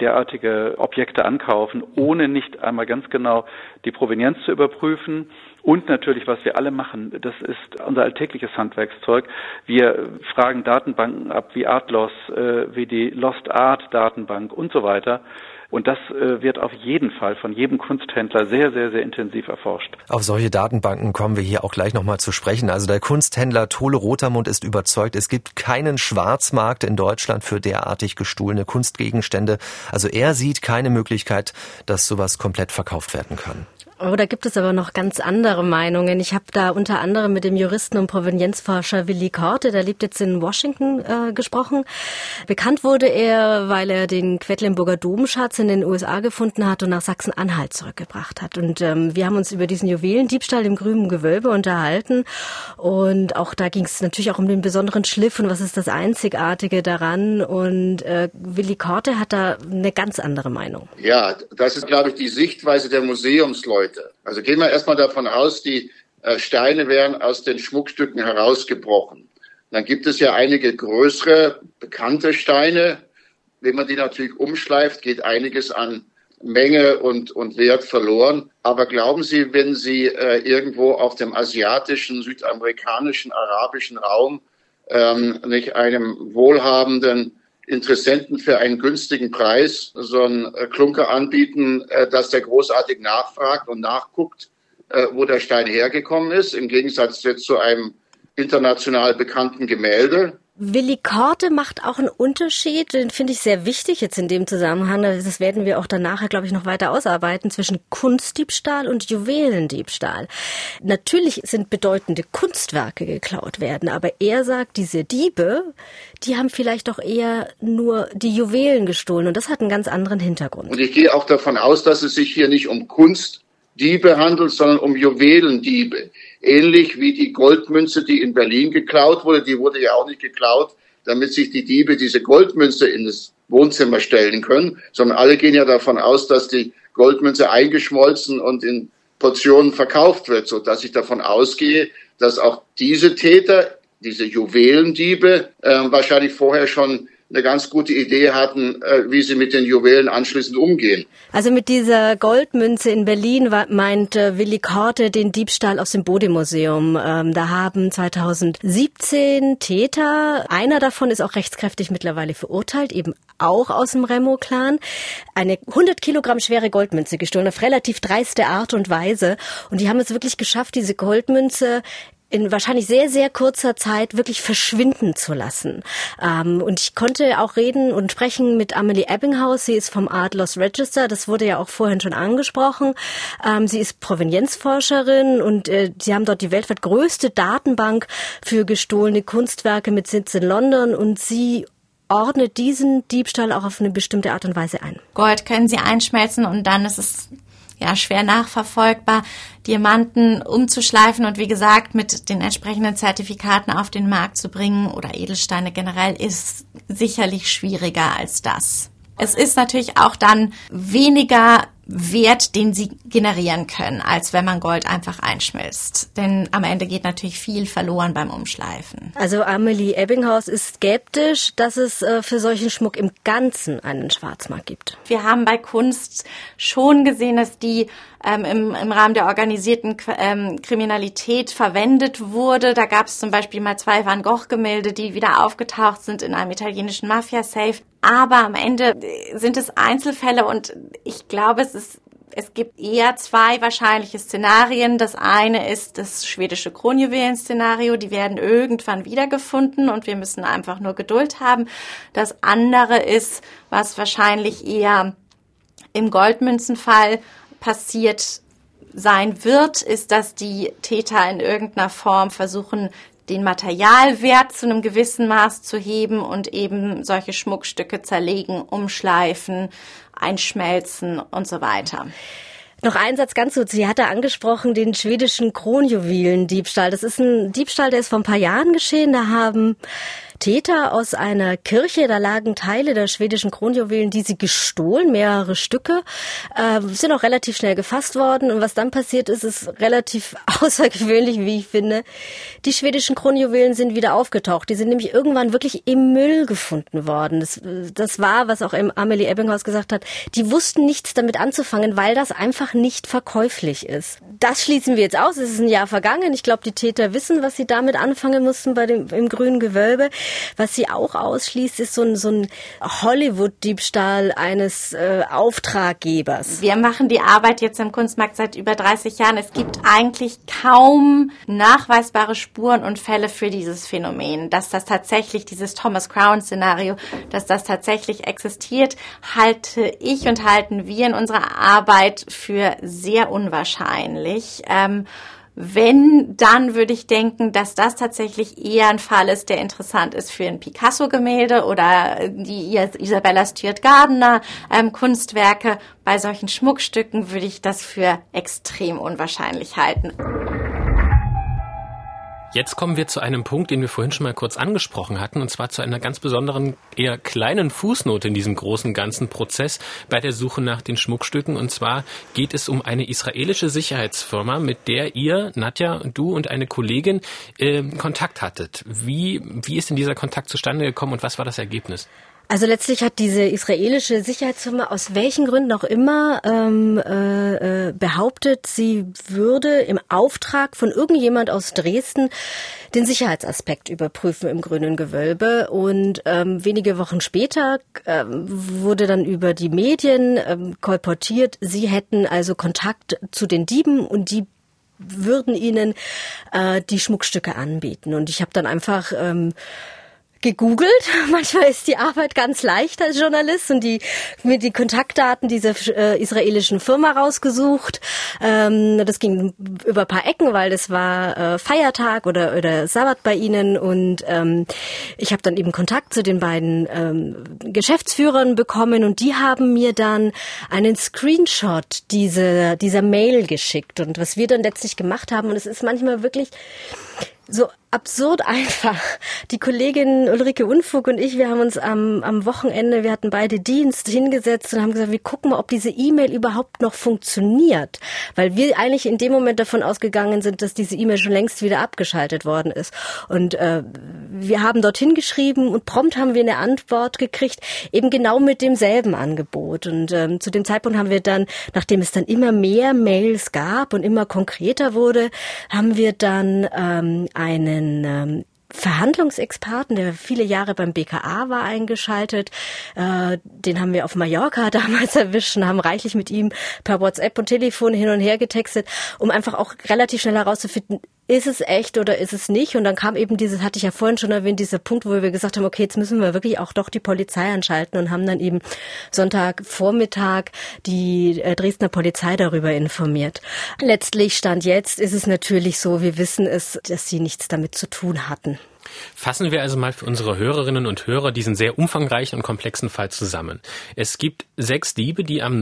derartige Objekte ankaufen, ohne nicht einmal ganz genau die Provenienz zu überprüfen. Und natürlich, was wir alle machen, das ist unser alltägliches Handwerkszeug. Wir fragen Datenbanken ab wie Artlos, äh, wie die Lost Art Datenbank und so weiter. Und das äh, wird auf jeden Fall von jedem Kunsthändler sehr, sehr, sehr intensiv erforscht. Auf solche Datenbanken kommen wir hier auch gleich nochmal zu sprechen. Also der Kunsthändler Tole Rotermund ist überzeugt, es gibt keinen Schwarzmarkt in Deutschland für derartig gestohlene Kunstgegenstände. Also er sieht keine Möglichkeit, dass sowas komplett verkauft werden kann. Oh, da gibt es aber noch ganz andere Meinungen. Ich habe da unter anderem mit dem Juristen und Provenienzforscher Willi Korte, der lebt jetzt in Washington, äh, gesprochen. Bekannt wurde er, weil er den Quedlinburger Domschatz in den USA gefunden hat und nach Sachsen-Anhalt zurückgebracht hat. Und ähm, wir haben uns über diesen Juwelendiebstahl im grünen Gewölbe unterhalten. Und auch da ging es natürlich auch um den besonderen Schliff und was ist das Einzigartige daran. Und äh, Willi Korte hat da eine ganz andere Meinung. Ja, das ist, glaube ich, die Sichtweise der Museumsleute heute. Also gehen wir erstmal davon aus, die äh, Steine wären aus den Schmuckstücken herausgebrochen. Dann gibt es ja einige größere, bekannte Steine. Wenn man die natürlich umschleift, geht einiges an Menge und, und Wert verloren. Aber glauben Sie, wenn Sie äh, irgendwo auf dem asiatischen, südamerikanischen, arabischen Raum ähm, nicht einem wohlhabenden Interessenten für einen günstigen Preis so einen äh, Klunker anbieten, äh, dass der großartig nachfragt und nachguckt, äh, wo der Stein hergekommen ist, im Gegensatz jetzt zu einem international bekannten Gemälde. Willi Korte macht auch einen Unterschied, den finde ich sehr wichtig jetzt in dem Zusammenhang. Das werden wir auch dann nachher, glaube ich, noch weiter ausarbeiten zwischen Kunstdiebstahl und Juwelendiebstahl. Natürlich sind bedeutende Kunstwerke geklaut werden, aber er sagt, diese Diebe, die haben vielleicht doch eher nur die Juwelen gestohlen und das hat einen ganz anderen Hintergrund. Und ich gehe auch davon aus, dass es sich hier nicht um Kunstdiebe handelt, sondern um Juwelendiebe. Ähnlich wie die Goldmünze, die in Berlin geklaut wurde, die wurde ja auch nicht geklaut, damit sich die Diebe diese Goldmünze in das Wohnzimmer stellen können, sondern alle gehen ja davon aus, dass die Goldmünze eingeschmolzen und in Portionen verkauft wird, so dass ich davon ausgehe, dass auch diese Täter, diese Juwelendiebe, äh, wahrscheinlich vorher schon eine ganz gute Idee hatten, äh, wie sie mit den Juwelen anschließend umgehen. Also mit dieser Goldmünze in Berlin meint Willi Korte den Diebstahl aus dem Bode-Museum. Ähm, da haben 2017 Täter, einer davon ist auch rechtskräftig mittlerweile verurteilt, eben auch aus dem Remo-Clan, eine 100 Kilogramm schwere Goldmünze gestohlen, auf relativ dreiste Art und Weise. Und die haben es wirklich geschafft, diese Goldmünze in wahrscheinlich sehr, sehr kurzer Zeit wirklich verschwinden zu lassen. Ähm, und ich konnte auch reden und sprechen mit Amelie Ebbinghaus. Sie ist vom Art Lost Register. Das wurde ja auch vorhin schon angesprochen. Ähm, sie ist Provenienzforscherin und äh, sie haben dort die weltweit größte Datenbank für gestohlene Kunstwerke mit Sitz in London und sie ordnet diesen Diebstahl auch auf eine bestimmte Art und Weise ein. Gold können sie einschmelzen und dann ist es ja schwer nachverfolgbar, Diamanten umzuschleifen und wie gesagt mit den entsprechenden Zertifikaten auf den Markt zu bringen oder Edelsteine generell ist sicherlich schwieriger als das. Es ist natürlich auch dann weniger Wert, den sie generieren können, als wenn man Gold einfach einschmilzt. Denn am Ende geht natürlich viel verloren beim Umschleifen. Also Amelie Ebbinghaus ist skeptisch, dass es äh, für solchen Schmuck im Ganzen einen Schwarzmarkt gibt. Wir haben bei Kunst schon gesehen, dass die ähm, im, im Rahmen der organisierten ähm, Kriminalität verwendet wurde. Da gab es zum Beispiel mal zwei Van Gogh-Gemälde, die wieder aufgetaucht sind in einem italienischen Mafia-Safe. Aber am Ende sind es Einzelfälle und ich glaube, es ist es gibt eher zwei wahrscheinliche Szenarien. Das eine ist das schwedische Kronjuwelen-Szenario. Die werden irgendwann wiedergefunden und wir müssen einfach nur Geduld haben. Das andere ist, was wahrscheinlich eher im Goldmünzenfall passiert sein wird, ist, dass die Täter in irgendeiner Form versuchen, den Materialwert zu einem gewissen Maß zu heben und eben solche Schmuckstücke zerlegen, umschleifen, einschmelzen und so weiter. Noch ein Satz ganz kurz. Sie hatte angesprochen den schwedischen Kronjuwelendiebstahl. Das ist ein Diebstahl, der ist vor ein paar Jahren geschehen. Da haben Täter aus einer Kirche. Da lagen Teile der schwedischen Kronjuwelen, die sie gestohlen, mehrere Stücke, äh, sind auch relativ schnell gefasst worden. Und was dann passiert ist, ist relativ außergewöhnlich, wie ich finde. Die schwedischen Kronjuwelen sind wieder aufgetaucht. Die sind nämlich irgendwann wirklich im Müll gefunden worden. Das, das war, was auch Amelie Ebbinghaus gesagt hat. Die wussten nichts damit anzufangen, weil das einfach nicht verkäuflich ist. Das schließen wir jetzt aus. Es ist ein Jahr vergangen. Ich glaube, die Täter wissen, was sie damit anfangen mussten bei dem, im grünen Gewölbe. Was sie auch ausschließt, ist so ein, so ein Hollywood-Diebstahl eines äh, Auftraggebers. Wir machen die Arbeit jetzt im Kunstmarkt seit über 30 Jahren. Es gibt eigentlich kaum nachweisbare Spuren und Fälle für dieses Phänomen, dass das tatsächlich dieses Thomas Crown-Szenario, dass das tatsächlich existiert, halte ich und halten wir in unserer Arbeit für sehr unwahrscheinlich. Ähm, wenn, dann würde ich denken, dass das tatsächlich eher ein Fall ist, der interessant ist für ein Picasso-Gemälde oder die Isabella Stuart Gardner ähm, Kunstwerke. Bei solchen Schmuckstücken würde ich das für extrem unwahrscheinlich halten. Jetzt kommen wir zu einem Punkt, den wir vorhin schon mal kurz angesprochen hatten, und zwar zu einer ganz besonderen, eher kleinen Fußnote in diesem großen ganzen Prozess bei der Suche nach den Schmuckstücken. Und zwar geht es um eine israelische Sicherheitsfirma, mit der ihr, Nadja, du und eine Kollegin äh, Kontakt hattet. Wie, wie ist denn dieser Kontakt zustande gekommen und was war das Ergebnis? Also letztlich hat diese israelische Sicherheitsfirma aus welchen Gründen auch immer ähm, äh, äh, behauptet, sie würde im Auftrag von irgendjemand aus Dresden den Sicherheitsaspekt überprüfen im grünen Gewölbe. Und ähm, wenige Wochen später ähm, wurde dann über die Medien ähm, kolportiert, sie hätten also Kontakt zu den Dieben und die würden ihnen äh, die Schmuckstücke anbieten. Und ich habe dann einfach ähm, gegoogelt. Manchmal ist die Arbeit ganz leicht als Journalist und die mir die Kontaktdaten dieser äh, israelischen Firma rausgesucht. Ähm, das ging über paar Ecken, weil das war äh, Feiertag oder oder Sabbat bei ihnen und ähm, ich habe dann eben Kontakt zu den beiden ähm, Geschäftsführern bekommen und die haben mir dann einen Screenshot dieser dieser Mail geschickt und was wir dann letztlich gemacht haben und es ist manchmal wirklich so absurd einfach. Die Kollegin Ulrike Unfug und ich, wir haben uns am, am Wochenende, wir hatten beide Dienst hingesetzt und haben gesagt, wir gucken mal, ob diese E-Mail überhaupt noch funktioniert. Weil wir eigentlich in dem Moment davon ausgegangen sind, dass diese E-Mail schon längst wieder abgeschaltet worden ist. Und äh, wir haben dorthin geschrieben und prompt haben wir eine Antwort gekriegt, eben genau mit demselben Angebot. Und ähm, zu dem Zeitpunkt haben wir dann, nachdem es dann immer mehr Mails gab und immer konkreter wurde, haben wir dann ähm, eine einen ähm, Verhandlungsexperten, der viele Jahre beim BKA war, eingeschaltet. Äh, den haben wir auf Mallorca damals erwischt und haben reichlich mit ihm per WhatsApp und Telefon hin und her getextet, um einfach auch relativ schnell herauszufinden, ist es echt oder ist es nicht? Und dann kam eben dieses, hatte ich ja vorhin schon erwähnt, dieser Punkt, wo wir gesagt haben, okay, jetzt müssen wir wirklich auch doch die Polizei anschalten und haben dann eben Sonntagvormittag die äh, Dresdner Polizei darüber informiert. Letztlich stand jetzt, ist es natürlich so, wir wissen es, dass sie nichts damit zu tun hatten. Fassen wir also mal für unsere Hörerinnen und Hörer diesen sehr umfangreichen und komplexen Fall zusammen. Es gibt sechs Diebe, die am,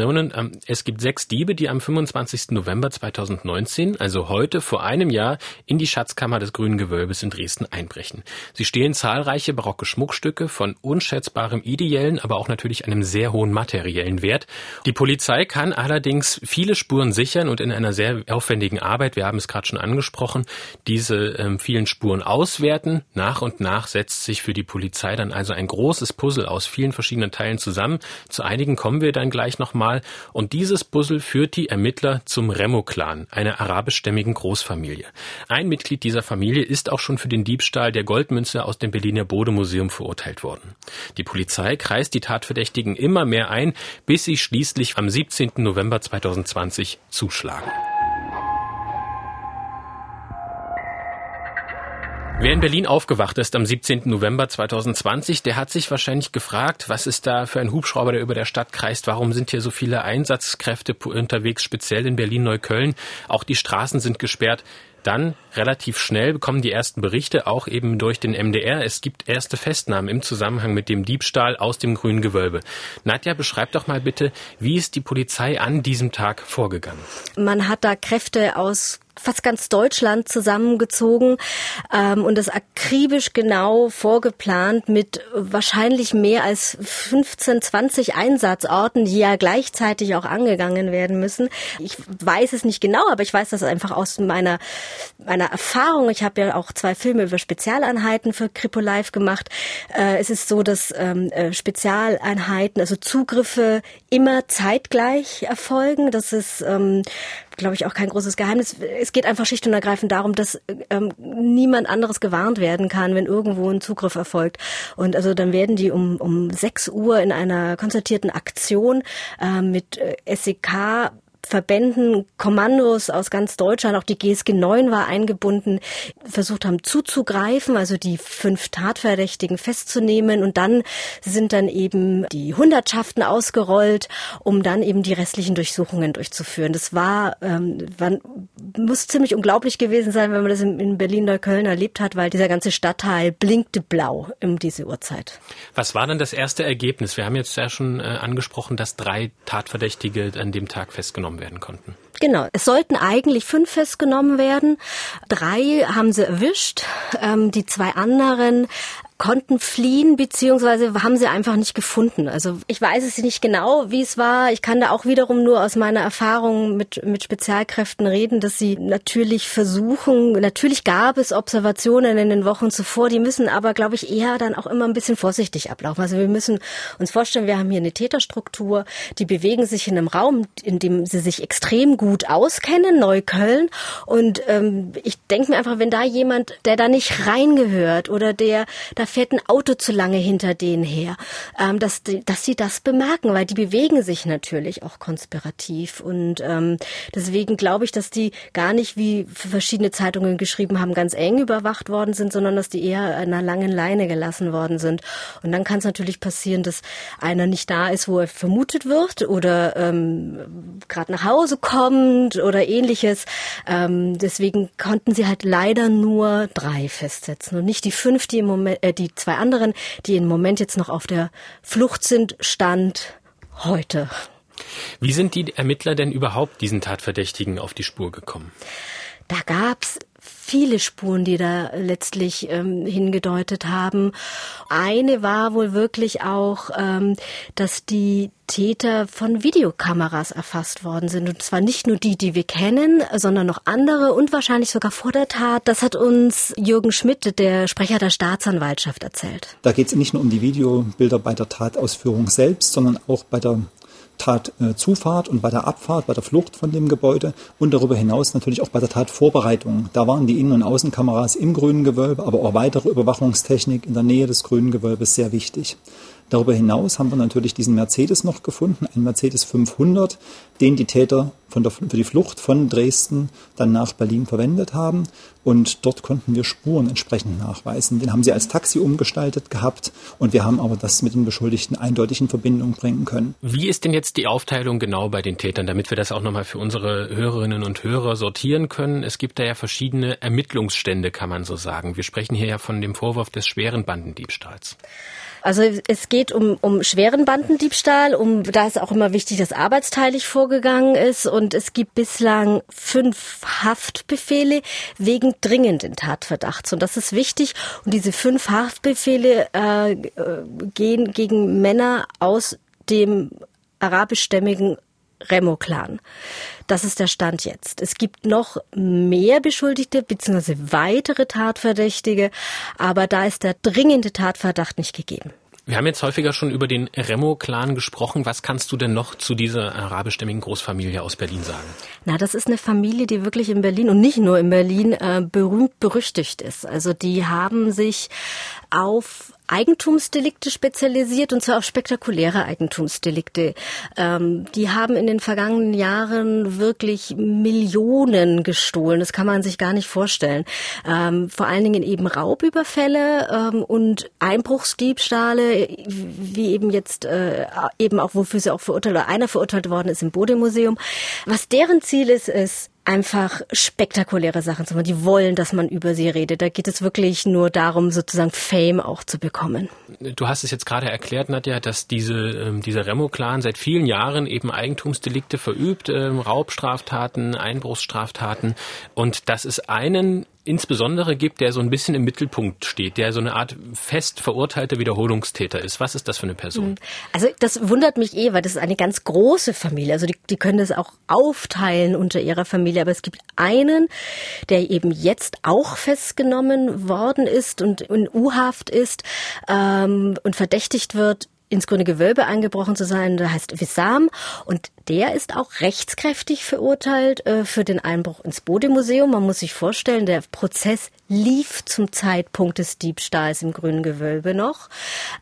es gibt sechs Diebe, die am 25. November 2019, also heute vor einem Jahr, in die Schatzkammer des Grünen Gewölbes in Dresden einbrechen. Sie stehlen zahlreiche barocke Schmuckstücke von unschätzbarem ideellen, aber auch natürlich einem sehr hohen materiellen Wert. Die Polizei kann allerdings viele Spuren sichern und in einer sehr aufwendigen Arbeit, wir haben es gerade schon angesprochen, diese ähm, vielen Spuren auswerten, nach und nach setzt sich für die Polizei dann also ein großes Puzzle aus vielen verschiedenen Teilen zusammen. Zu einigen kommen wir dann gleich nochmal. Und dieses Puzzle führt die Ermittler zum Remo-Clan, einer arabischstämmigen Großfamilie. Ein Mitglied dieser Familie ist auch schon für den Diebstahl der Goldmünze aus dem Berliner Bodemuseum verurteilt worden. Die Polizei kreist die Tatverdächtigen immer mehr ein, bis sie schließlich am 17. November 2020 zuschlagen. Wer in Berlin aufgewacht ist am 17. November 2020, der hat sich wahrscheinlich gefragt, was ist da für ein Hubschrauber, der über der Stadt kreist? Warum sind hier so viele Einsatzkräfte unterwegs, speziell in Berlin-Neukölln? Auch die Straßen sind gesperrt. Dann relativ schnell bekommen die ersten Berichte, auch eben durch den MDR. Es gibt erste Festnahmen im Zusammenhang mit dem Diebstahl aus dem grünen Gewölbe. Nadja, beschreib doch mal bitte, wie ist die Polizei an diesem Tag vorgegangen? Man hat da Kräfte aus fast ganz Deutschland zusammengezogen ähm, und das akribisch genau vorgeplant mit wahrscheinlich mehr als 15, 20 Einsatzorten, die ja gleichzeitig auch angegangen werden müssen. Ich weiß es nicht genau, aber ich weiß das einfach aus meiner meiner Erfahrung. Ich habe ja auch zwei Filme über Spezialeinheiten für Kripo Live gemacht. Äh, es ist so, dass ähm, äh, Spezialeinheiten, also Zugriffe immer zeitgleich erfolgen. Das ist ähm, glaube ich, auch kein großes Geheimnis. Es geht einfach schlicht und ergreifend darum, dass ähm, niemand anderes gewarnt werden kann, wenn irgendwo ein Zugriff erfolgt. Und also dann werden die um, um 6 Uhr in einer konzertierten Aktion äh, mit äh, SEK Verbänden, Kommandos aus ganz Deutschland, auch die GSG 9 war eingebunden, versucht haben zuzugreifen, also die fünf Tatverdächtigen festzunehmen und dann sind dann eben die Hundertschaften ausgerollt, um dann eben die restlichen Durchsuchungen durchzuführen. Das war, ähm, war muss ziemlich unglaublich gewesen sein, wenn man das in, in Berlin-Neukölln erlebt hat, weil dieser ganze Stadtteil blinkte blau um diese Uhrzeit. Was war dann das erste Ergebnis? Wir haben jetzt ja schon äh, angesprochen, dass drei Tatverdächtige an dem Tag festgenommen werden konnten. Genau, es sollten eigentlich fünf festgenommen werden. Drei haben sie erwischt. Ähm, die zwei anderen konnten fliehen, beziehungsweise haben sie einfach nicht gefunden. Also ich weiß es nicht genau, wie es war. Ich kann da auch wiederum nur aus meiner Erfahrung mit, mit Spezialkräften reden, dass sie natürlich versuchen, natürlich gab es Observationen in den Wochen zuvor, die müssen aber, glaube ich, eher dann auch immer ein bisschen vorsichtig ablaufen. Also wir müssen uns vorstellen, wir haben hier eine Täterstruktur, die bewegen sich in einem Raum, in dem sie sich extrem gut auskennen, Neukölln. Und ähm, ich denke mir einfach, wenn da jemand, der da nicht reingehört oder der da fährt ein Auto zu lange hinter denen her, ähm, dass, dass sie das bemerken, weil die bewegen sich natürlich auch konspirativ. Und ähm, deswegen glaube ich, dass die gar nicht, wie verschiedene Zeitungen geschrieben haben, ganz eng überwacht worden sind, sondern dass die eher einer langen Leine gelassen worden sind. Und dann kann es natürlich passieren, dass einer nicht da ist, wo er vermutet wird oder ähm, gerade nach Hause kommt oder ähnliches. Ähm, deswegen konnten sie halt leider nur drei festsetzen und nicht die fünf, die im Moment, äh, die zwei anderen, die im Moment jetzt noch auf der Flucht sind, stand heute. Wie sind die Ermittler denn überhaupt diesen Tatverdächtigen auf die Spur gekommen? Da gab's viele Spuren, die da letztlich ähm, hingedeutet haben. Eine war wohl wirklich auch, ähm, dass die Täter von Videokameras erfasst worden sind. Und zwar nicht nur die, die wir kennen, sondern noch andere und wahrscheinlich sogar vor der Tat. Das hat uns Jürgen Schmidt, der Sprecher der Staatsanwaltschaft, erzählt. Da geht es nicht nur um die Videobilder bei der Tatausführung selbst, sondern auch bei der Tatzufahrt und bei der Abfahrt, bei der Flucht von dem Gebäude und darüber hinaus natürlich auch bei der Tatvorbereitung. Da waren die Innen- und Außenkameras im grünen Gewölbe, aber auch weitere Überwachungstechnik in der Nähe des grünen Gewölbes sehr wichtig. Darüber hinaus haben wir natürlich diesen Mercedes noch gefunden, einen Mercedes 500, den die Täter der, für die Flucht von Dresden dann nach Berlin verwendet haben. Und dort konnten wir Spuren entsprechend nachweisen. Den haben sie als Taxi umgestaltet gehabt und wir haben aber das mit den Beschuldigten eindeutig in Verbindung bringen können. Wie ist denn jetzt die Aufteilung genau bei den Tätern, damit wir das auch nochmal für unsere Hörerinnen und Hörer sortieren können? Es gibt da ja verschiedene Ermittlungsstände, kann man so sagen. Wir sprechen hier ja von dem Vorwurf des schweren Bandendiebstahls. Also es geht um, um schweren Bandendiebstahl, um da ist auch immer wichtig, dass arbeitsteilig vorgegangen ist. Und es gibt bislang fünf Haftbefehle wegen dringenden Tatverdachts. Und das ist wichtig. Und diese fünf Haftbefehle äh, äh gehen gegen Männer aus dem arabischstämmigen Remo-Clan. Das ist der Stand jetzt. Es gibt noch mehr Beschuldigte bzw. weitere Tatverdächtige, aber da ist der dringende Tatverdacht nicht gegeben. Wir haben jetzt häufiger schon über den Remo-Clan gesprochen. Was kannst du denn noch zu dieser arabischstämmigen Großfamilie aus Berlin sagen? Na, das ist eine Familie, die wirklich in Berlin und nicht nur in Berlin äh, berühmt berüchtigt ist. Also die haben sich auf Eigentumsdelikte spezialisiert und zwar auf spektakuläre Eigentumsdelikte. Ähm, die haben in den vergangenen Jahren wirklich Millionen gestohlen. Das kann man sich gar nicht vorstellen. Ähm, vor allen Dingen eben Raubüberfälle ähm, und Einbruchsdiebstahle, wie eben jetzt äh, eben auch wofür sie auch verurteilt oder einer verurteilt worden ist im Bode-Museum. Was deren Ziel ist, ist einfach spektakuläre Sachen zu machen. Die wollen, dass man über sie redet. Da geht es wirklich nur darum, sozusagen Fame auch zu bekommen. Du hast es jetzt gerade erklärt, Nadja, dass diese, ähm, dieser Remo-Clan seit vielen Jahren eben Eigentumsdelikte verübt, ähm, Raubstraftaten, Einbruchsstraftaten und dass es einen insbesondere gibt, der so ein bisschen im Mittelpunkt steht, der so eine Art fest verurteilter Wiederholungstäter ist. Was ist das für eine Person? Hm. Also das wundert mich eh, weil das ist eine ganz große Familie. Also die, die können das auch aufteilen unter ihrer Familie. Aber es gibt einen, der eben jetzt auch festgenommen worden ist und in U-Haft ist ähm, und verdächtigt wird, ins Grüne Gewölbe eingebrochen zu sein. Der heißt Wissam und der ist auch rechtskräftig verurteilt äh, für den Einbruch ins Bode-Museum. Man muss sich vorstellen, der Prozess lief zum Zeitpunkt des Diebstahls im Grünen Gewölbe noch.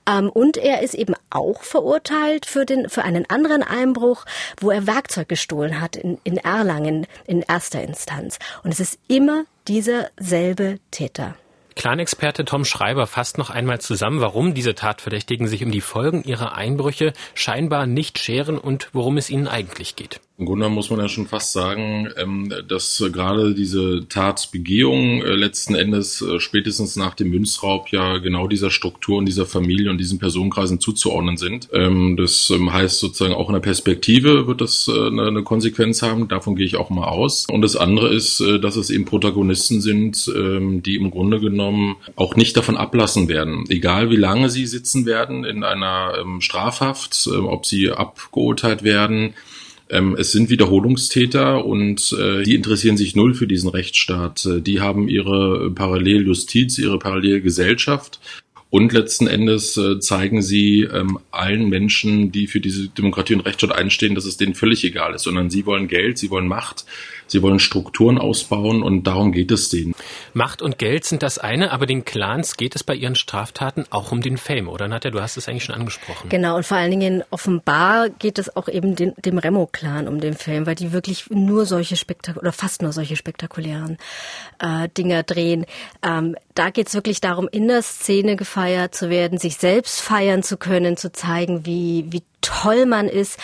Ähm, und er ist eben auch verurteilt für, den, für einen anderen Einbruch, wo er Werkzeug gestohlen hat in, in Erlangen in erster Instanz. Und es ist immer dieser selbe Täter. Clanexperte Tom Schreiber fasst noch einmal zusammen, warum diese Tatverdächtigen sich um die Folgen ihrer Einbrüche scheinbar nicht scheren und worum es ihnen eigentlich geht. Im Grunde muss man ja schon fast sagen, ähm, dass gerade diese Tatbegehung äh, letzten Endes äh, spätestens nach dem Münzraub ja genau dieser Struktur und dieser Familie und diesen Personenkreisen zuzuordnen sind. Ähm, das ähm, heißt sozusagen auch in der Perspektive wird das äh, eine Konsequenz haben. Davon gehe ich auch mal aus. Und das andere ist, dass es eben Protagonisten sind, die im Grunde genommen auch nicht davon ablassen werden. Egal wie lange sie sitzen werden in einer Strafhaft, ob sie abgeurteilt werden, ähm, es sind Wiederholungstäter und äh, die interessieren sich null für diesen Rechtsstaat. Äh, die haben ihre Paralleljustiz, ihre Parallelgesellschaft. Und letzten Endes äh, zeigen sie ähm, allen Menschen, die für diese Demokratie und Rechtsstaat einstehen, dass es denen völlig egal ist, sondern sie wollen Geld, sie wollen Macht, Sie wollen Strukturen ausbauen und darum geht es denen. Macht und Geld sind das eine, aber den Clans geht es bei ihren Straftaten auch um den Fame, oder Nadja? Du hast es eigentlich schon angesprochen. Genau, und vor allen Dingen offenbar geht es auch eben den, dem Remo-Clan um den Fame, weil die wirklich nur solche spektakulären oder fast nur solche spektakulären äh, Dinger drehen. Ähm, da geht es wirklich darum, in der Szene gefeiert zu werden, sich selbst feiern zu können, zu zeigen, wie, wie toll man ist.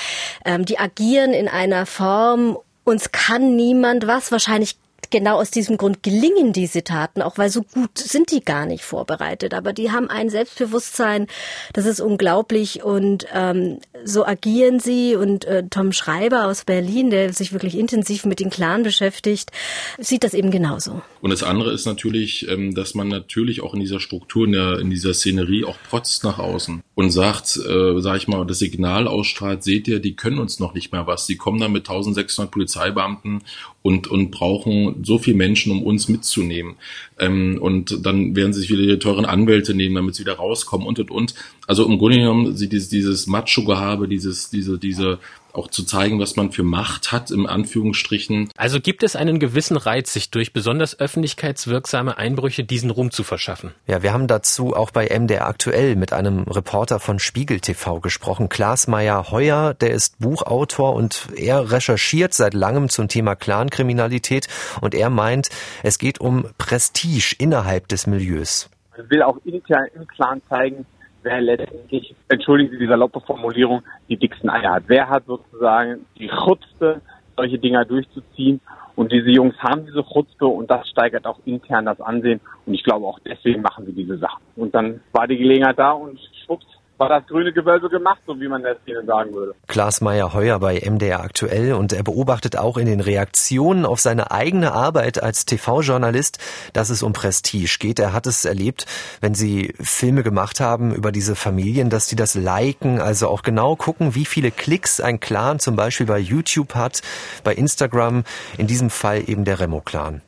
Ähm, die agieren in einer Form uns kann niemand was. Wahrscheinlich genau aus diesem Grund gelingen diese Taten, auch weil so gut sind die gar nicht vorbereitet. Aber die haben ein Selbstbewusstsein, das ist unglaublich und ähm, so agieren sie. Und äh, Tom Schreiber aus Berlin, der sich wirklich intensiv mit den Clan beschäftigt, sieht das eben genauso. Und das andere ist natürlich, ähm, dass man natürlich auch in dieser Struktur, in, der, in dieser Szenerie auch protzt nach außen und sagt, äh, sag ich mal, das Signal ausstrahlt, seht ihr, die können uns noch nicht mehr was. Die kommen dann mit 1600 Polizeibeamten und, und brauchen so viel Menschen, um uns mitzunehmen. Ähm, und dann werden sie sich wieder die teuren Anwälte nehmen, damit sie wieder rauskommen und und und. Also im Grunde genommen sie dieses, dieses Macho-Gehabe, dieses, diese, diese auch zu zeigen, was man für Macht hat, im Anführungsstrichen. Also gibt es einen gewissen Reiz, sich durch besonders öffentlichkeitswirksame Einbrüche diesen Ruhm zu verschaffen? Ja, wir haben dazu auch bei MDR aktuell mit einem Reporter von Spiegel TV gesprochen, Klaas Meyer Heuer, der ist Buchautor und er recherchiert seit langem zum Thema Clankriminalität und er meint, es geht um Prestige innerhalb des Milieus. Man will auch intern im Clan zeigen, wer letztendlich, entschuldigen Sie die saloppe Formulierung, die dicksten Eier hat. Wer hat sozusagen die Chutzpe, solche Dinger durchzuziehen? Und diese Jungs haben diese Chutzpe und das steigert auch intern das Ansehen. Und ich glaube auch deswegen machen sie diese Sachen. Und dann war die Gelegenheit da und schwupps, war das grüne Gewölbe gemacht, so wie man der Szene sagen würde. Klaas Meyer-Heuer bei MDR aktuell und er beobachtet auch in den Reaktionen auf seine eigene Arbeit als TV-Journalist, dass es um Prestige geht. Er hat es erlebt, wenn sie Filme gemacht haben über diese Familien, dass die das liken, also auch genau gucken, wie viele Klicks ein Clan zum Beispiel bei YouTube hat, bei Instagram, in diesem Fall eben der Remo-Clan.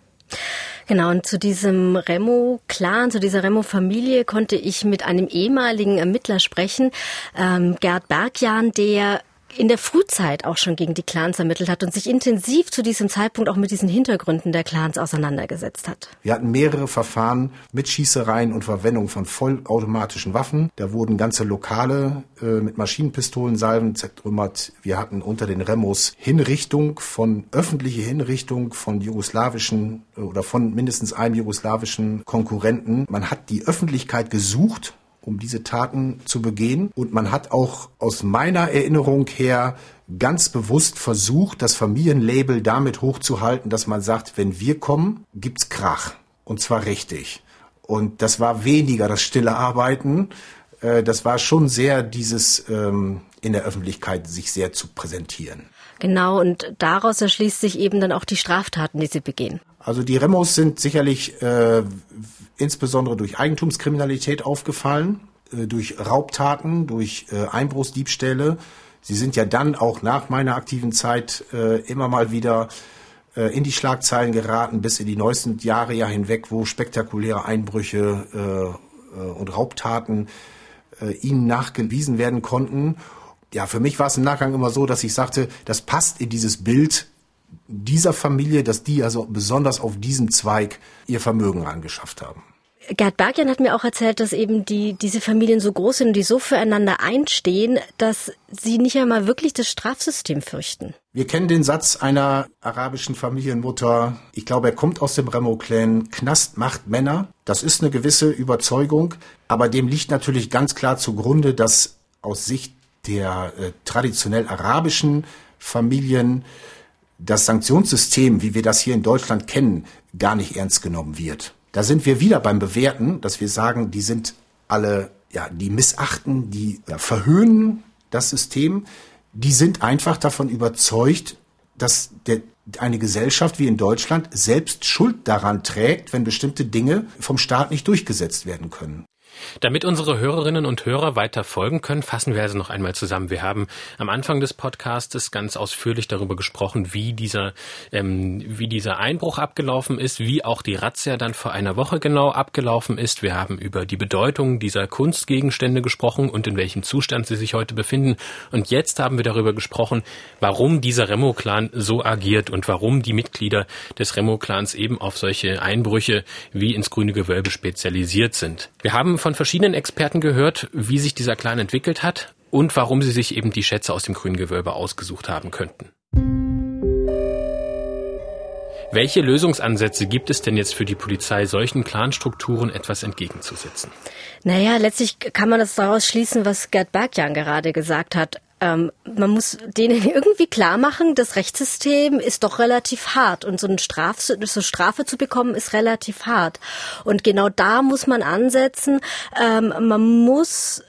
Genau, und zu diesem Remo-Clan, zu dieser Remo-Familie konnte ich mit einem ehemaligen Ermittler sprechen, ähm, Gerd Bergjan, der in der Frühzeit auch schon gegen die Clans ermittelt hat und sich intensiv zu diesem Zeitpunkt auch mit diesen Hintergründen der Clans auseinandergesetzt hat. Wir hatten mehrere Verfahren mit Schießereien und Verwendung von vollautomatischen Waffen. Da wurden ganze Lokale äh, mit Maschinenpistolen, Salven zertrümmert. Wir hatten unter den Remos Hinrichtung von öffentliche Hinrichtung von jugoslawischen äh, oder von mindestens einem jugoslawischen Konkurrenten. Man hat die Öffentlichkeit gesucht um diese Taten zu begehen. Und man hat auch aus meiner Erinnerung her ganz bewusst versucht, das Familienlabel damit hochzuhalten, dass man sagt, wenn wir kommen, gibt's Krach. Und zwar richtig. Und das war weniger das stille Arbeiten. Äh, das war schon sehr dieses ähm, in der Öffentlichkeit sich sehr zu präsentieren. Genau, und daraus erschließt sich eben dann auch die Straftaten, die sie begehen. Also die Remos sind sicherlich äh, insbesondere durch Eigentumskriminalität aufgefallen, äh, durch Raubtaten, durch äh, Einbruchsdiebstähle. Sie sind ja dann auch nach meiner aktiven Zeit äh, immer mal wieder äh, in die Schlagzeilen geraten, bis in die neuesten Jahre ja hinweg, wo spektakuläre Einbrüche äh, äh, und Raubtaten äh, ihnen nachgewiesen werden konnten. Ja, für mich war es im Nachgang immer so, dass ich sagte, das passt in dieses Bild dieser Familie, dass die also besonders auf diesem Zweig ihr Vermögen angeschafft haben. Gerd Bergian hat mir auch erzählt, dass eben die, diese Familien so groß sind und die so füreinander einstehen, dass sie nicht einmal wirklich das Strafsystem fürchten. Wir kennen den Satz einer arabischen Familienmutter, ich glaube, er kommt aus dem Remo-Clan, Knast macht Männer. Das ist eine gewisse Überzeugung, aber dem liegt natürlich ganz klar zugrunde, dass aus Sicht der äh, traditionell arabischen Familien das Sanktionssystem, wie wir das hier in Deutschland kennen, gar nicht ernst genommen wird. Da sind wir wieder beim Bewerten, dass wir sagen, die sind alle, ja, die missachten, die ja, verhöhnen das System. Die sind einfach davon überzeugt, dass der, eine Gesellschaft wie in Deutschland selbst Schuld daran trägt, wenn bestimmte Dinge vom Staat nicht durchgesetzt werden können. Damit unsere Hörerinnen und Hörer weiter folgen können, fassen wir also noch einmal zusammen. Wir haben am Anfang des Podcastes ganz ausführlich darüber gesprochen, wie dieser, ähm, wie dieser Einbruch abgelaufen ist, wie auch die Razzia dann vor einer Woche genau abgelaufen ist. Wir haben über die Bedeutung dieser Kunstgegenstände gesprochen und in welchem Zustand sie sich heute befinden. Und jetzt haben wir darüber gesprochen, warum dieser Remo-Clan so agiert und warum die Mitglieder des Remo-Clans eben auf solche Einbrüche wie ins grüne Gewölbe spezialisiert sind. Wir haben von verschiedenen Experten gehört, wie sich dieser Clan entwickelt hat und warum sie sich eben die Schätze aus dem grünen Gewölbe ausgesucht haben könnten. Welche Lösungsansätze gibt es denn jetzt für die Polizei, solchen Clanstrukturen etwas entgegenzusetzen? Naja, letztlich kann man das daraus schließen, was Gerd Bergjan gerade gesagt hat. Ähm, man muss denen irgendwie klar machen, das Rechtssystem ist doch relativ hart und so eine Straf, so Strafe zu bekommen ist relativ hart. Und genau da muss man ansetzen. Ähm, man muss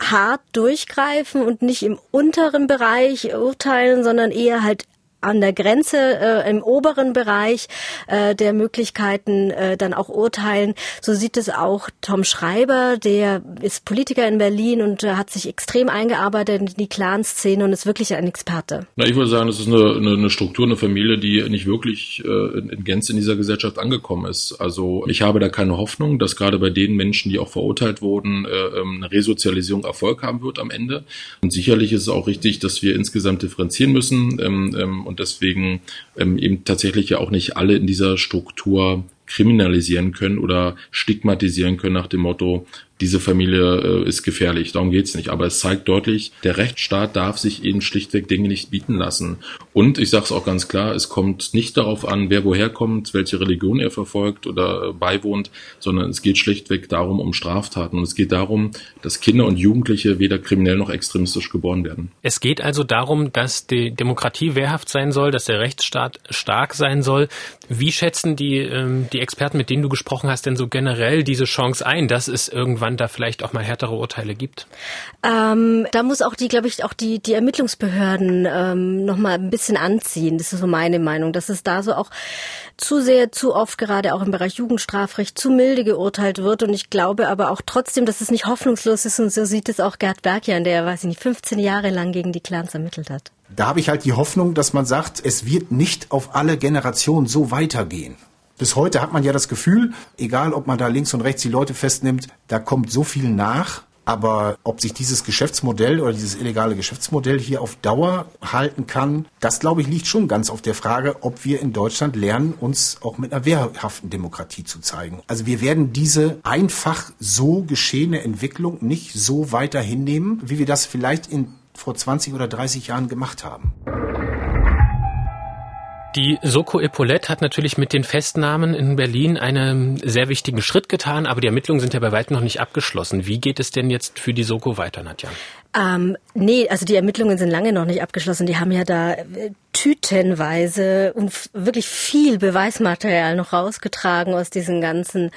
hart durchgreifen und nicht im unteren Bereich urteilen, sondern eher halt an der Grenze äh, im oberen Bereich äh, der Möglichkeiten äh, dann auch urteilen. So sieht es auch Tom Schreiber, der ist Politiker in Berlin und äh, hat sich extrem eingearbeitet in die Clan-Szene und ist wirklich ein Experte. Na, ich würde sagen, das ist eine, eine, eine Struktur, eine Familie, die nicht wirklich äh, in, in Gänze in dieser Gesellschaft angekommen ist. Also ich habe da keine Hoffnung, dass gerade bei den Menschen, die auch verurteilt wurden, äh, ähm, eine Resozialisierung Erfolg haben wird am Ende. Und sicherlich ist es auch richtig, dass wir insgesamt differenzieren müssen. Ähm, ähm, und deswegen ähm, eben tatsächlich ja auch nicht alle in dieser Struktur kriminalisieren können oder stigmatisieren können nach dem Motto, diese Familie äh, ist gefährlich, darum geht's nicht. Aber es zeigt deutlich, der Rechtsstaat darf sich eben schlichtweg Dinge nicht bieten lassen. Und ich sage es auch ganz klar, es kommt nicht darauf an, wer woher kommt, welche Religion er verfolgt oder beiwohnt, sondern es geht schlichtweg darum, um Straftaten. Und es geht darum, dass Kinder und Jugendliche weder kriminell noch extremistisch geboren werden. Es geht also darum, dass die Demokratie wehrhaft sein soll, dass der Rechtsstaat stark sein soll. Wie schätzen die, ähm, die Experten, mit denen du gesprochen hast, denn so generell diese Chance ein, dass es irgendwann wann da vielleicht auch mal härtere Urteile gibt? Ähm, da muss auch die, glaube ich, auch die, die Ermittlungsbehörden ähm, noch mal ein bisschen anziehen. Das ist so meine Meinung, dass es da so auch zu sehr, zu oft gerade auch im Bereich Jugendstrafrecht zu milde geurteilt wird. Und ich glaube aber auch trotzdem, dass es nicht hoffnungslos ist. Und so sieht es auch Gerd Bergjan, der, weiß ich nicht, 15 Jahre lang gegen die Clans ermittelt hat. Da habe ich halt die Hoffnung, dass man sagt, es wird nicht auf alle Generationen so weitergehen. Bis heute hat man ja das Gefühl, egal ob man da links und rechts die Leute festnimmt, da kommt so viel nach. Aber ob sich dieses Geschäftsmodell oder dieses illegale Geschäftsmodell hier auf Dauer halten kann, das glaube ich liegt schon ganz auf der Frage, ob wir in Deutschland lernen, uns auch mit einer wehrhaften Demokratie zu zeigen. Also wir werden diese einfach so geschehene Entwicklung nicht so weiter hinnehmen, wie wir das vielleicht in vor 20 oder 30 Jahren gemacht haben. Die Soko Epaulette hat natürlich mit den Festnahmen in Berlin einen sehr wichtigen Schritt getan, aber die Ermittlungen sind ja bei weitem noch nicht abgeschlossen. Wie geht es denn jetzt für die Soko weiter, Nadja? Ähm, nee, also die Ermittlungen sind lange noch nicht abgeschlossen. Die haben ja da äh, tütenweise und wirklich viel Beweismaterial noch rausgetragen aus diesen ganzen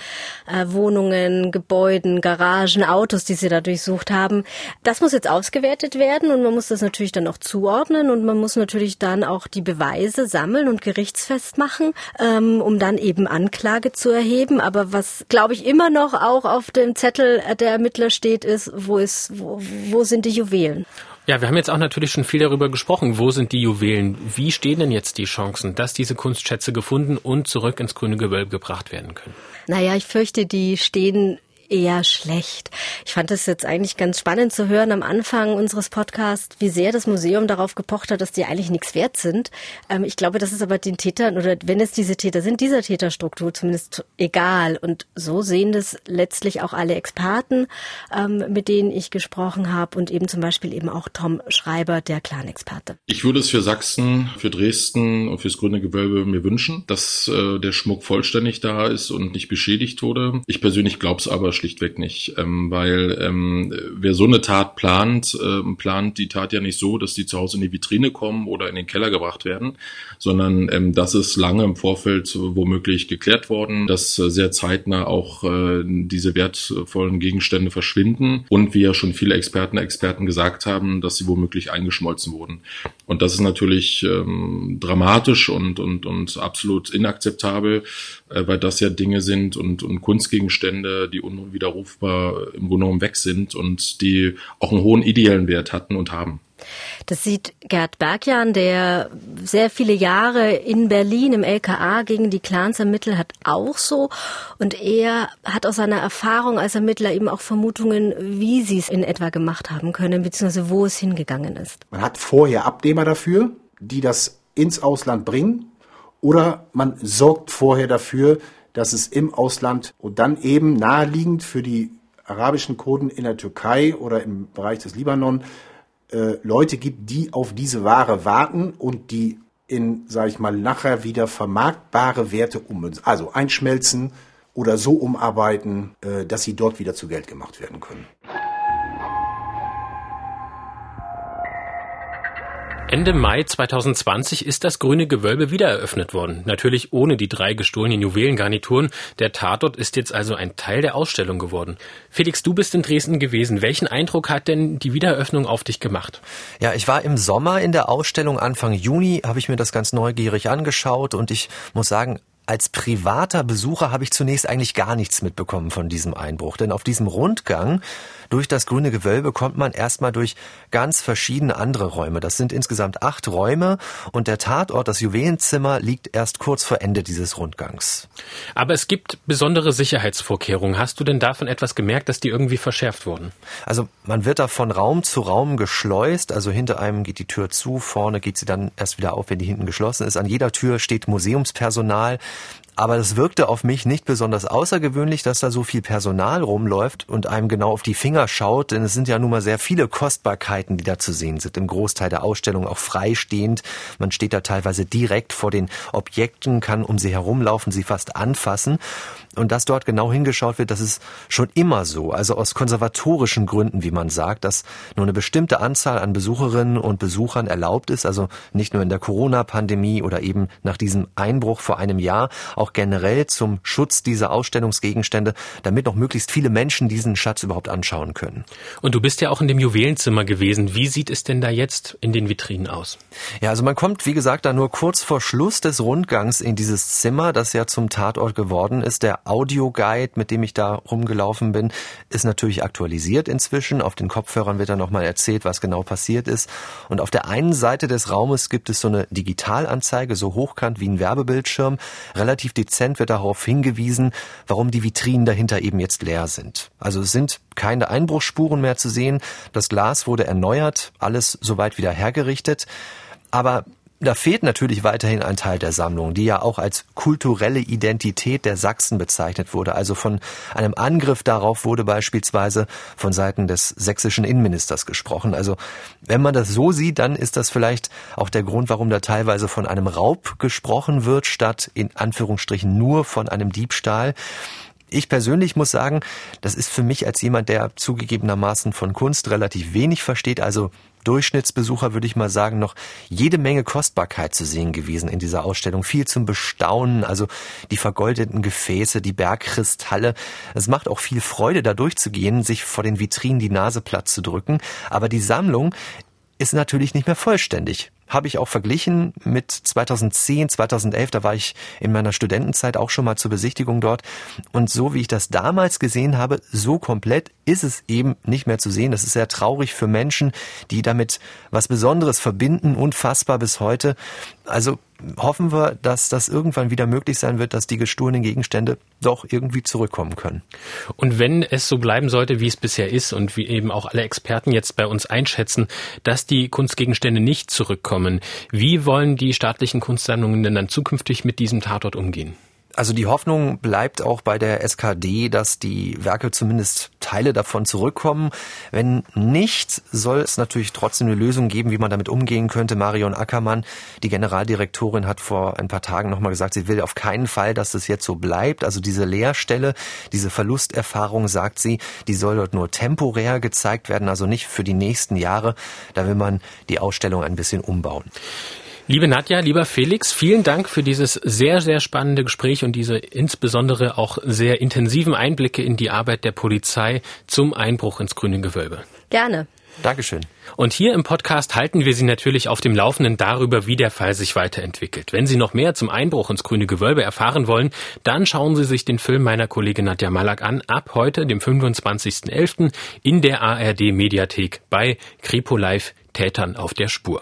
äh, Wohnungen, Gebäuden, Garagen, Autos, die sie da durchsucht haben. Das muss jetzt ausgewertet werden und man muss das natürlich dann auch zuordnen und man muss natürlich dann auch die Beweise sammeln und gerichtsfest machen, ähm, um dann eben Anklage zu erheben. Aber was, glaube ich, immer noch auch auf dem Zettel der Ermittler steht, ist, wo ist, wo, wo sind die Juwelen? Ja, wir haben jetzt auch natürlich schon viel darüber gesprochen. Wo sind die Juwelen? Wie stehen denn jetzt die Chancen, dass diese Kunstschätze gefunden und zurück ins grüne Gewölbe gebracht werden können? Naja, ich fürchte, die stehen eher schlecht. Ich fand es jetzt eigentlich ganz spannend zu hören am Anfang unseres Podcasts, wie sehr das Museum darauf gepocht hat, dass die eigentlich nichts wert sind. Ähm, ich glaube, das ist aber den Tätern oder wenn es diese Täter sind, dieser Täterstruktur zumindest egal. Und so sehen das letztlich auch alle Experten, ähm, mit denen ich gesprochen habe und eben zum Beispiel eben auch Tom Schreiber, der Clan-Experte. Ich würde es für Sachsen, für Dresden und fürs Grüne Gewölbe mir wünschen, dass äh, der Schmuck vollständig da ist und nicht beschädigt wurde. Ich persönlich glaube es aber schlichtweg nicht, ähm, weil ähm, wer so eine Tat plant, äh, plant die Tat ja nicht so, dass die zu Hause in die Vitrine kommen oder in den Keller gebracht werden, sondern ähm, das ist lange im Vorfeld womöglich geklärt worden, dass äh, sehr zeitnah auch äh, diese wertvollen Gegenstände verschwinden und wie ja schon viele Experten Experten gesagt haben, dass sie womöglich eingeschmolzen wurden. Und das ist natürlich ähm, dramatisch und, und, und absolut inakzeptabel, äh, weil das ja Dinge sind und, und Kunstgegenstände, die unwiderrufbar im Grunde genommen weg sind und die auch einen hohen ideellen Wert hatten und haben. Das sieht Gerd Bergjan, der sehr viele Jahre in Berlin im LKA gegen die Clans ermittelt hat, auch so. Und er hat aus seiner Erfahrung als Ermittler eben auch Vermutungen, wie sie es in etwa gemacht haben können, beziehungsweise wo es hingegangen ist. Man hat vorher Abnehmer dafür, die das ins Ausland bringen, oder man sorgt vorher dafür, dass es im Ausland und dann eben naheliegend für die arabischen Kurden in der Türkei oder im Bereich des Libanon äh, Leute gibt, die auf diese Ware warten und die in, sage ich mal, nachher wieder vermarktbare Werte ummünzen. Also einschmelzen oder so umarbeiten, äh, dass sie dort wieder zu Geld gemacht werden können. Ende Mai 2020 ist das Grüne Gewölbe wieder eröffnet worden. Natürlich ohne die drei gestohlenen Juwelengarnituren. Der Tatort ist jetzt also ein Teil der Ausstellung geworden. Felix, du bist in Dresden gewesen. Welchen Eindruck hat denn die Wiedereröffnung auf dich gemacht? Ja, ich war im Sommer in der Ausstellung. Anfang Juni habe ich mir das ganz neugierig angeschaut und ich muss sagen, als privater Besucher habe ich zunächst eigentlich gar nichts mitbekommen von diesem Einbruch. Denn auf diesem Rundgang durch das grüne Gewölbe kommt man erstmal durch ganz verschiedene andere Räume. Das sind insgesamt acht Räume und der Tatort, das Juwelenzimmer, liegt erst kurz vor Ende dieses Rundgangs. Aber es gibt besondere Sicherheitsvorkehrungen. Hast du denn davon etwas gemerkt, dass die irgendwie verschärft wurden? Also man wird da von Raum zu Raum geschleust. Also hinter einem geht die Tür zu, vorne geht sie dann erst wieder auf, wenn die hinten geschlossen ist. An jeder Tür steht Museumspersonal. Aber es wirkte auf mich nicht besonders außergewöhnlich, dass da so viel Personal rumläuft und einem genau auf die Finger schaut, denn es sind ja nun mal sehr viele Kostbarkeiten, die da zu sehen sind. Im Großteil der Ausstellung auch freistehend. Man steht da teilweise direkt vor den Objekten, kann um sie herumlaufen, sie fast anfassen. Und dass dort genau hingeschaut wird, das ist schon immer so. Also aus konservatorischen Gründen, wie man sagt, dass nur eine bestimmte Anzahl an Besucherinnen und Besuchern erlaubt ist. Also nicht nur in der Corona-Pandemie oder eben nach diesem Einbruch vor einem Jahr, auch generell zum Schutz dieser Ausstellungsgegenstände, damit noch möglichst viele Menschen diesen Schatz überhaupt anschauen können. Und du bist ja auch in dem Juwelenzimmer gewesen. Wie sieht es denn da jetzt in den Vitrinen aus? Ja, also man kommt, wie gesagt, da nur kurz vor Schluss des Rundgangs in dieses Zimmer, das ja zum Tatort geworden ist. Der Audioguide, mit dem ich da rumgelaufen bin, ist natürlich aktualisiert inzwischen. Auf den Kopfhörern wird dann nochmal erzählt, was genau passiert ist. Und auf der einen Seite des Raumes gibt es so eine Digitalanzeige, so hochkant wie ein Werbebildschirm. Relativ dezent wird darauf hingewiesen, warum die Vitrinen dahinter eben jetzt leer sind. Also es sind keine Einbruchsspuren mehr zu sehen. Das Glas wurde erneuert, alles soweit wieder hergerichtet. Aber da fehlt natürlich weiterhin ein Teil der Sammlung, die ja auch als kulturelle Identität der Sachsen bezeichnet wurde. Also von einem Angriff darauf wurde beispielsweise von Seiten des sächsischen Innenministers gesprochen. Also wenn man das so sieht, dann ist das vielleicht auch der Grund, warum da teilweise von einem Raub gesprochen wird, statt in Anführungsstrichen nur von einem Diebstahl. Ich persönlich muss sagen, das ist für mich als jemand, der zugegebenermaßen von Kunst relativ wenig versteht, also Durchschnittsbesucher, würde ich mal sagen, noch jede Menge Kostbarkeit zu sehen gewesen in dieser Ausstellung. Viel zum Bestaunen, also die vergoldeten Gefäße, die Bergkristalle. Es macht auch viel Freude, da durchzugehen, sich vor den Vitrinen die Nase platt zu drücken. Aber die Sammlung ist natürlich nicht mehr vollständig habe ich auch verglichen mit 2010, 2011. Da war ich in meiner Studentenzeit auch schon mal zur Besichtigung dort. Und so wie ich das damals gesehen habe, so komplett ist es eben nicht mehr zu sehen. Das ist sehr traurig für Menschen, die damit was Besonderes verbinden, unfassbar bis heute. Also hoffen wir, dass das irgendwann wieder möglich sein wird, dass die gestohlenen Gegenstände doch irgendwie zurückkommen können. Und wenn es so bleiben sollte, wie es bisher ist und wie eben auch alle Experten jetzt bei uns einschätzen, dass die Kunstgegenstände nicht zurückkommen, wie wollen die staatlichen Kunstsammlungen denn dann zukünftig mit diesem Tatort umgehen? Also die Hoffnung bleibt auch bei der SKD, dass die Werke zumindest Teile davon zurückkommen. Wenn nicht, soll es natürlich trotzdem eine Lösung geben, wie man damit umgehen könnte. Marion Ackermann, die Generaldirektorin, hat vor ein paar Tagen nochmal gesagt, sie will auf keinen Fall, dass das jetzt so bleibt. Also diese Leerstelle, diese Verlusterfahrung, sagt sie, die soll dort nur temporär gezeigt werden, also nicht für die nächsten Jahre. Da will man die Ausstellung ein bisschen umbauen. Liebe Nadja, lieber Felix, vielen Dank für dieses sehr, sehr spannende Gespräch und diese insbesondere auch sehr intensiven Einblicke in die Arbeit der Polizei zum Einbruch ins grüne Gewölbe. Gerne. Dankeschön. Und hier im Podcast halten wir Sie natürlich auf dem Laufenden darüber, wie der Fall sich weiterentwickelt. Wenn Sie noch mehr zum Einbruch ins grüne Gewölbe erfahren wollen, dann schauen Sie sich den Film meiner Kollegin Nadja Malak an, ab heute, dem 25.11. in der ARD Mediathek bei Kripo Live Tätern auf der Spur.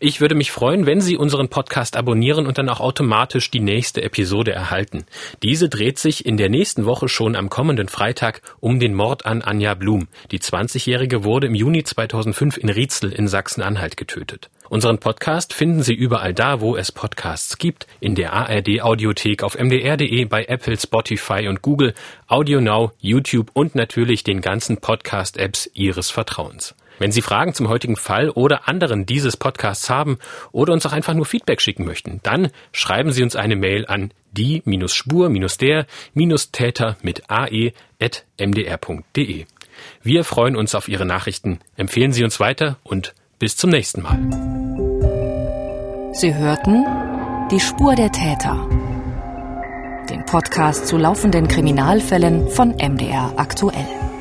Ich würde mich freuen, wenn Sie unseren Podcast abonnieren und dann auch automatisch die nächste Episode erhalten. Diese dreht sich in der nächsten Woche schon am kommenden Freitag um den Mord an Anja Blum. Die 20-Jährige wurde im Juni 2005 in Rietzel in Sachsen-Anhalt getötet. Unseren Podcast finden Sie überall da, wo es Podcasts gibt, in der ARD Audiothek, auf mdr.de, bei Apple, Spotify und Google, AudioNow, YouTube und natürlich den ganzen Podcast-Apps Ihres Vertrauens. Wenn Sie Fragen zum heutigen Fall oder anderen dieses Podcasts haben oder uns auch einfach nur Feedback schicken möchten, dann schreiben Sie uns eine Mail an die-spur-der-täter mit ae.mdr.de. Wir freuen uns auf Ihre Nachrichten. Empfehlen Sie uns weiter und bis zum nächsten Mal. Sie hörten Die Spur der Täter. Den Podcast zu laufenden Kriminalfällen von MDR aktuell.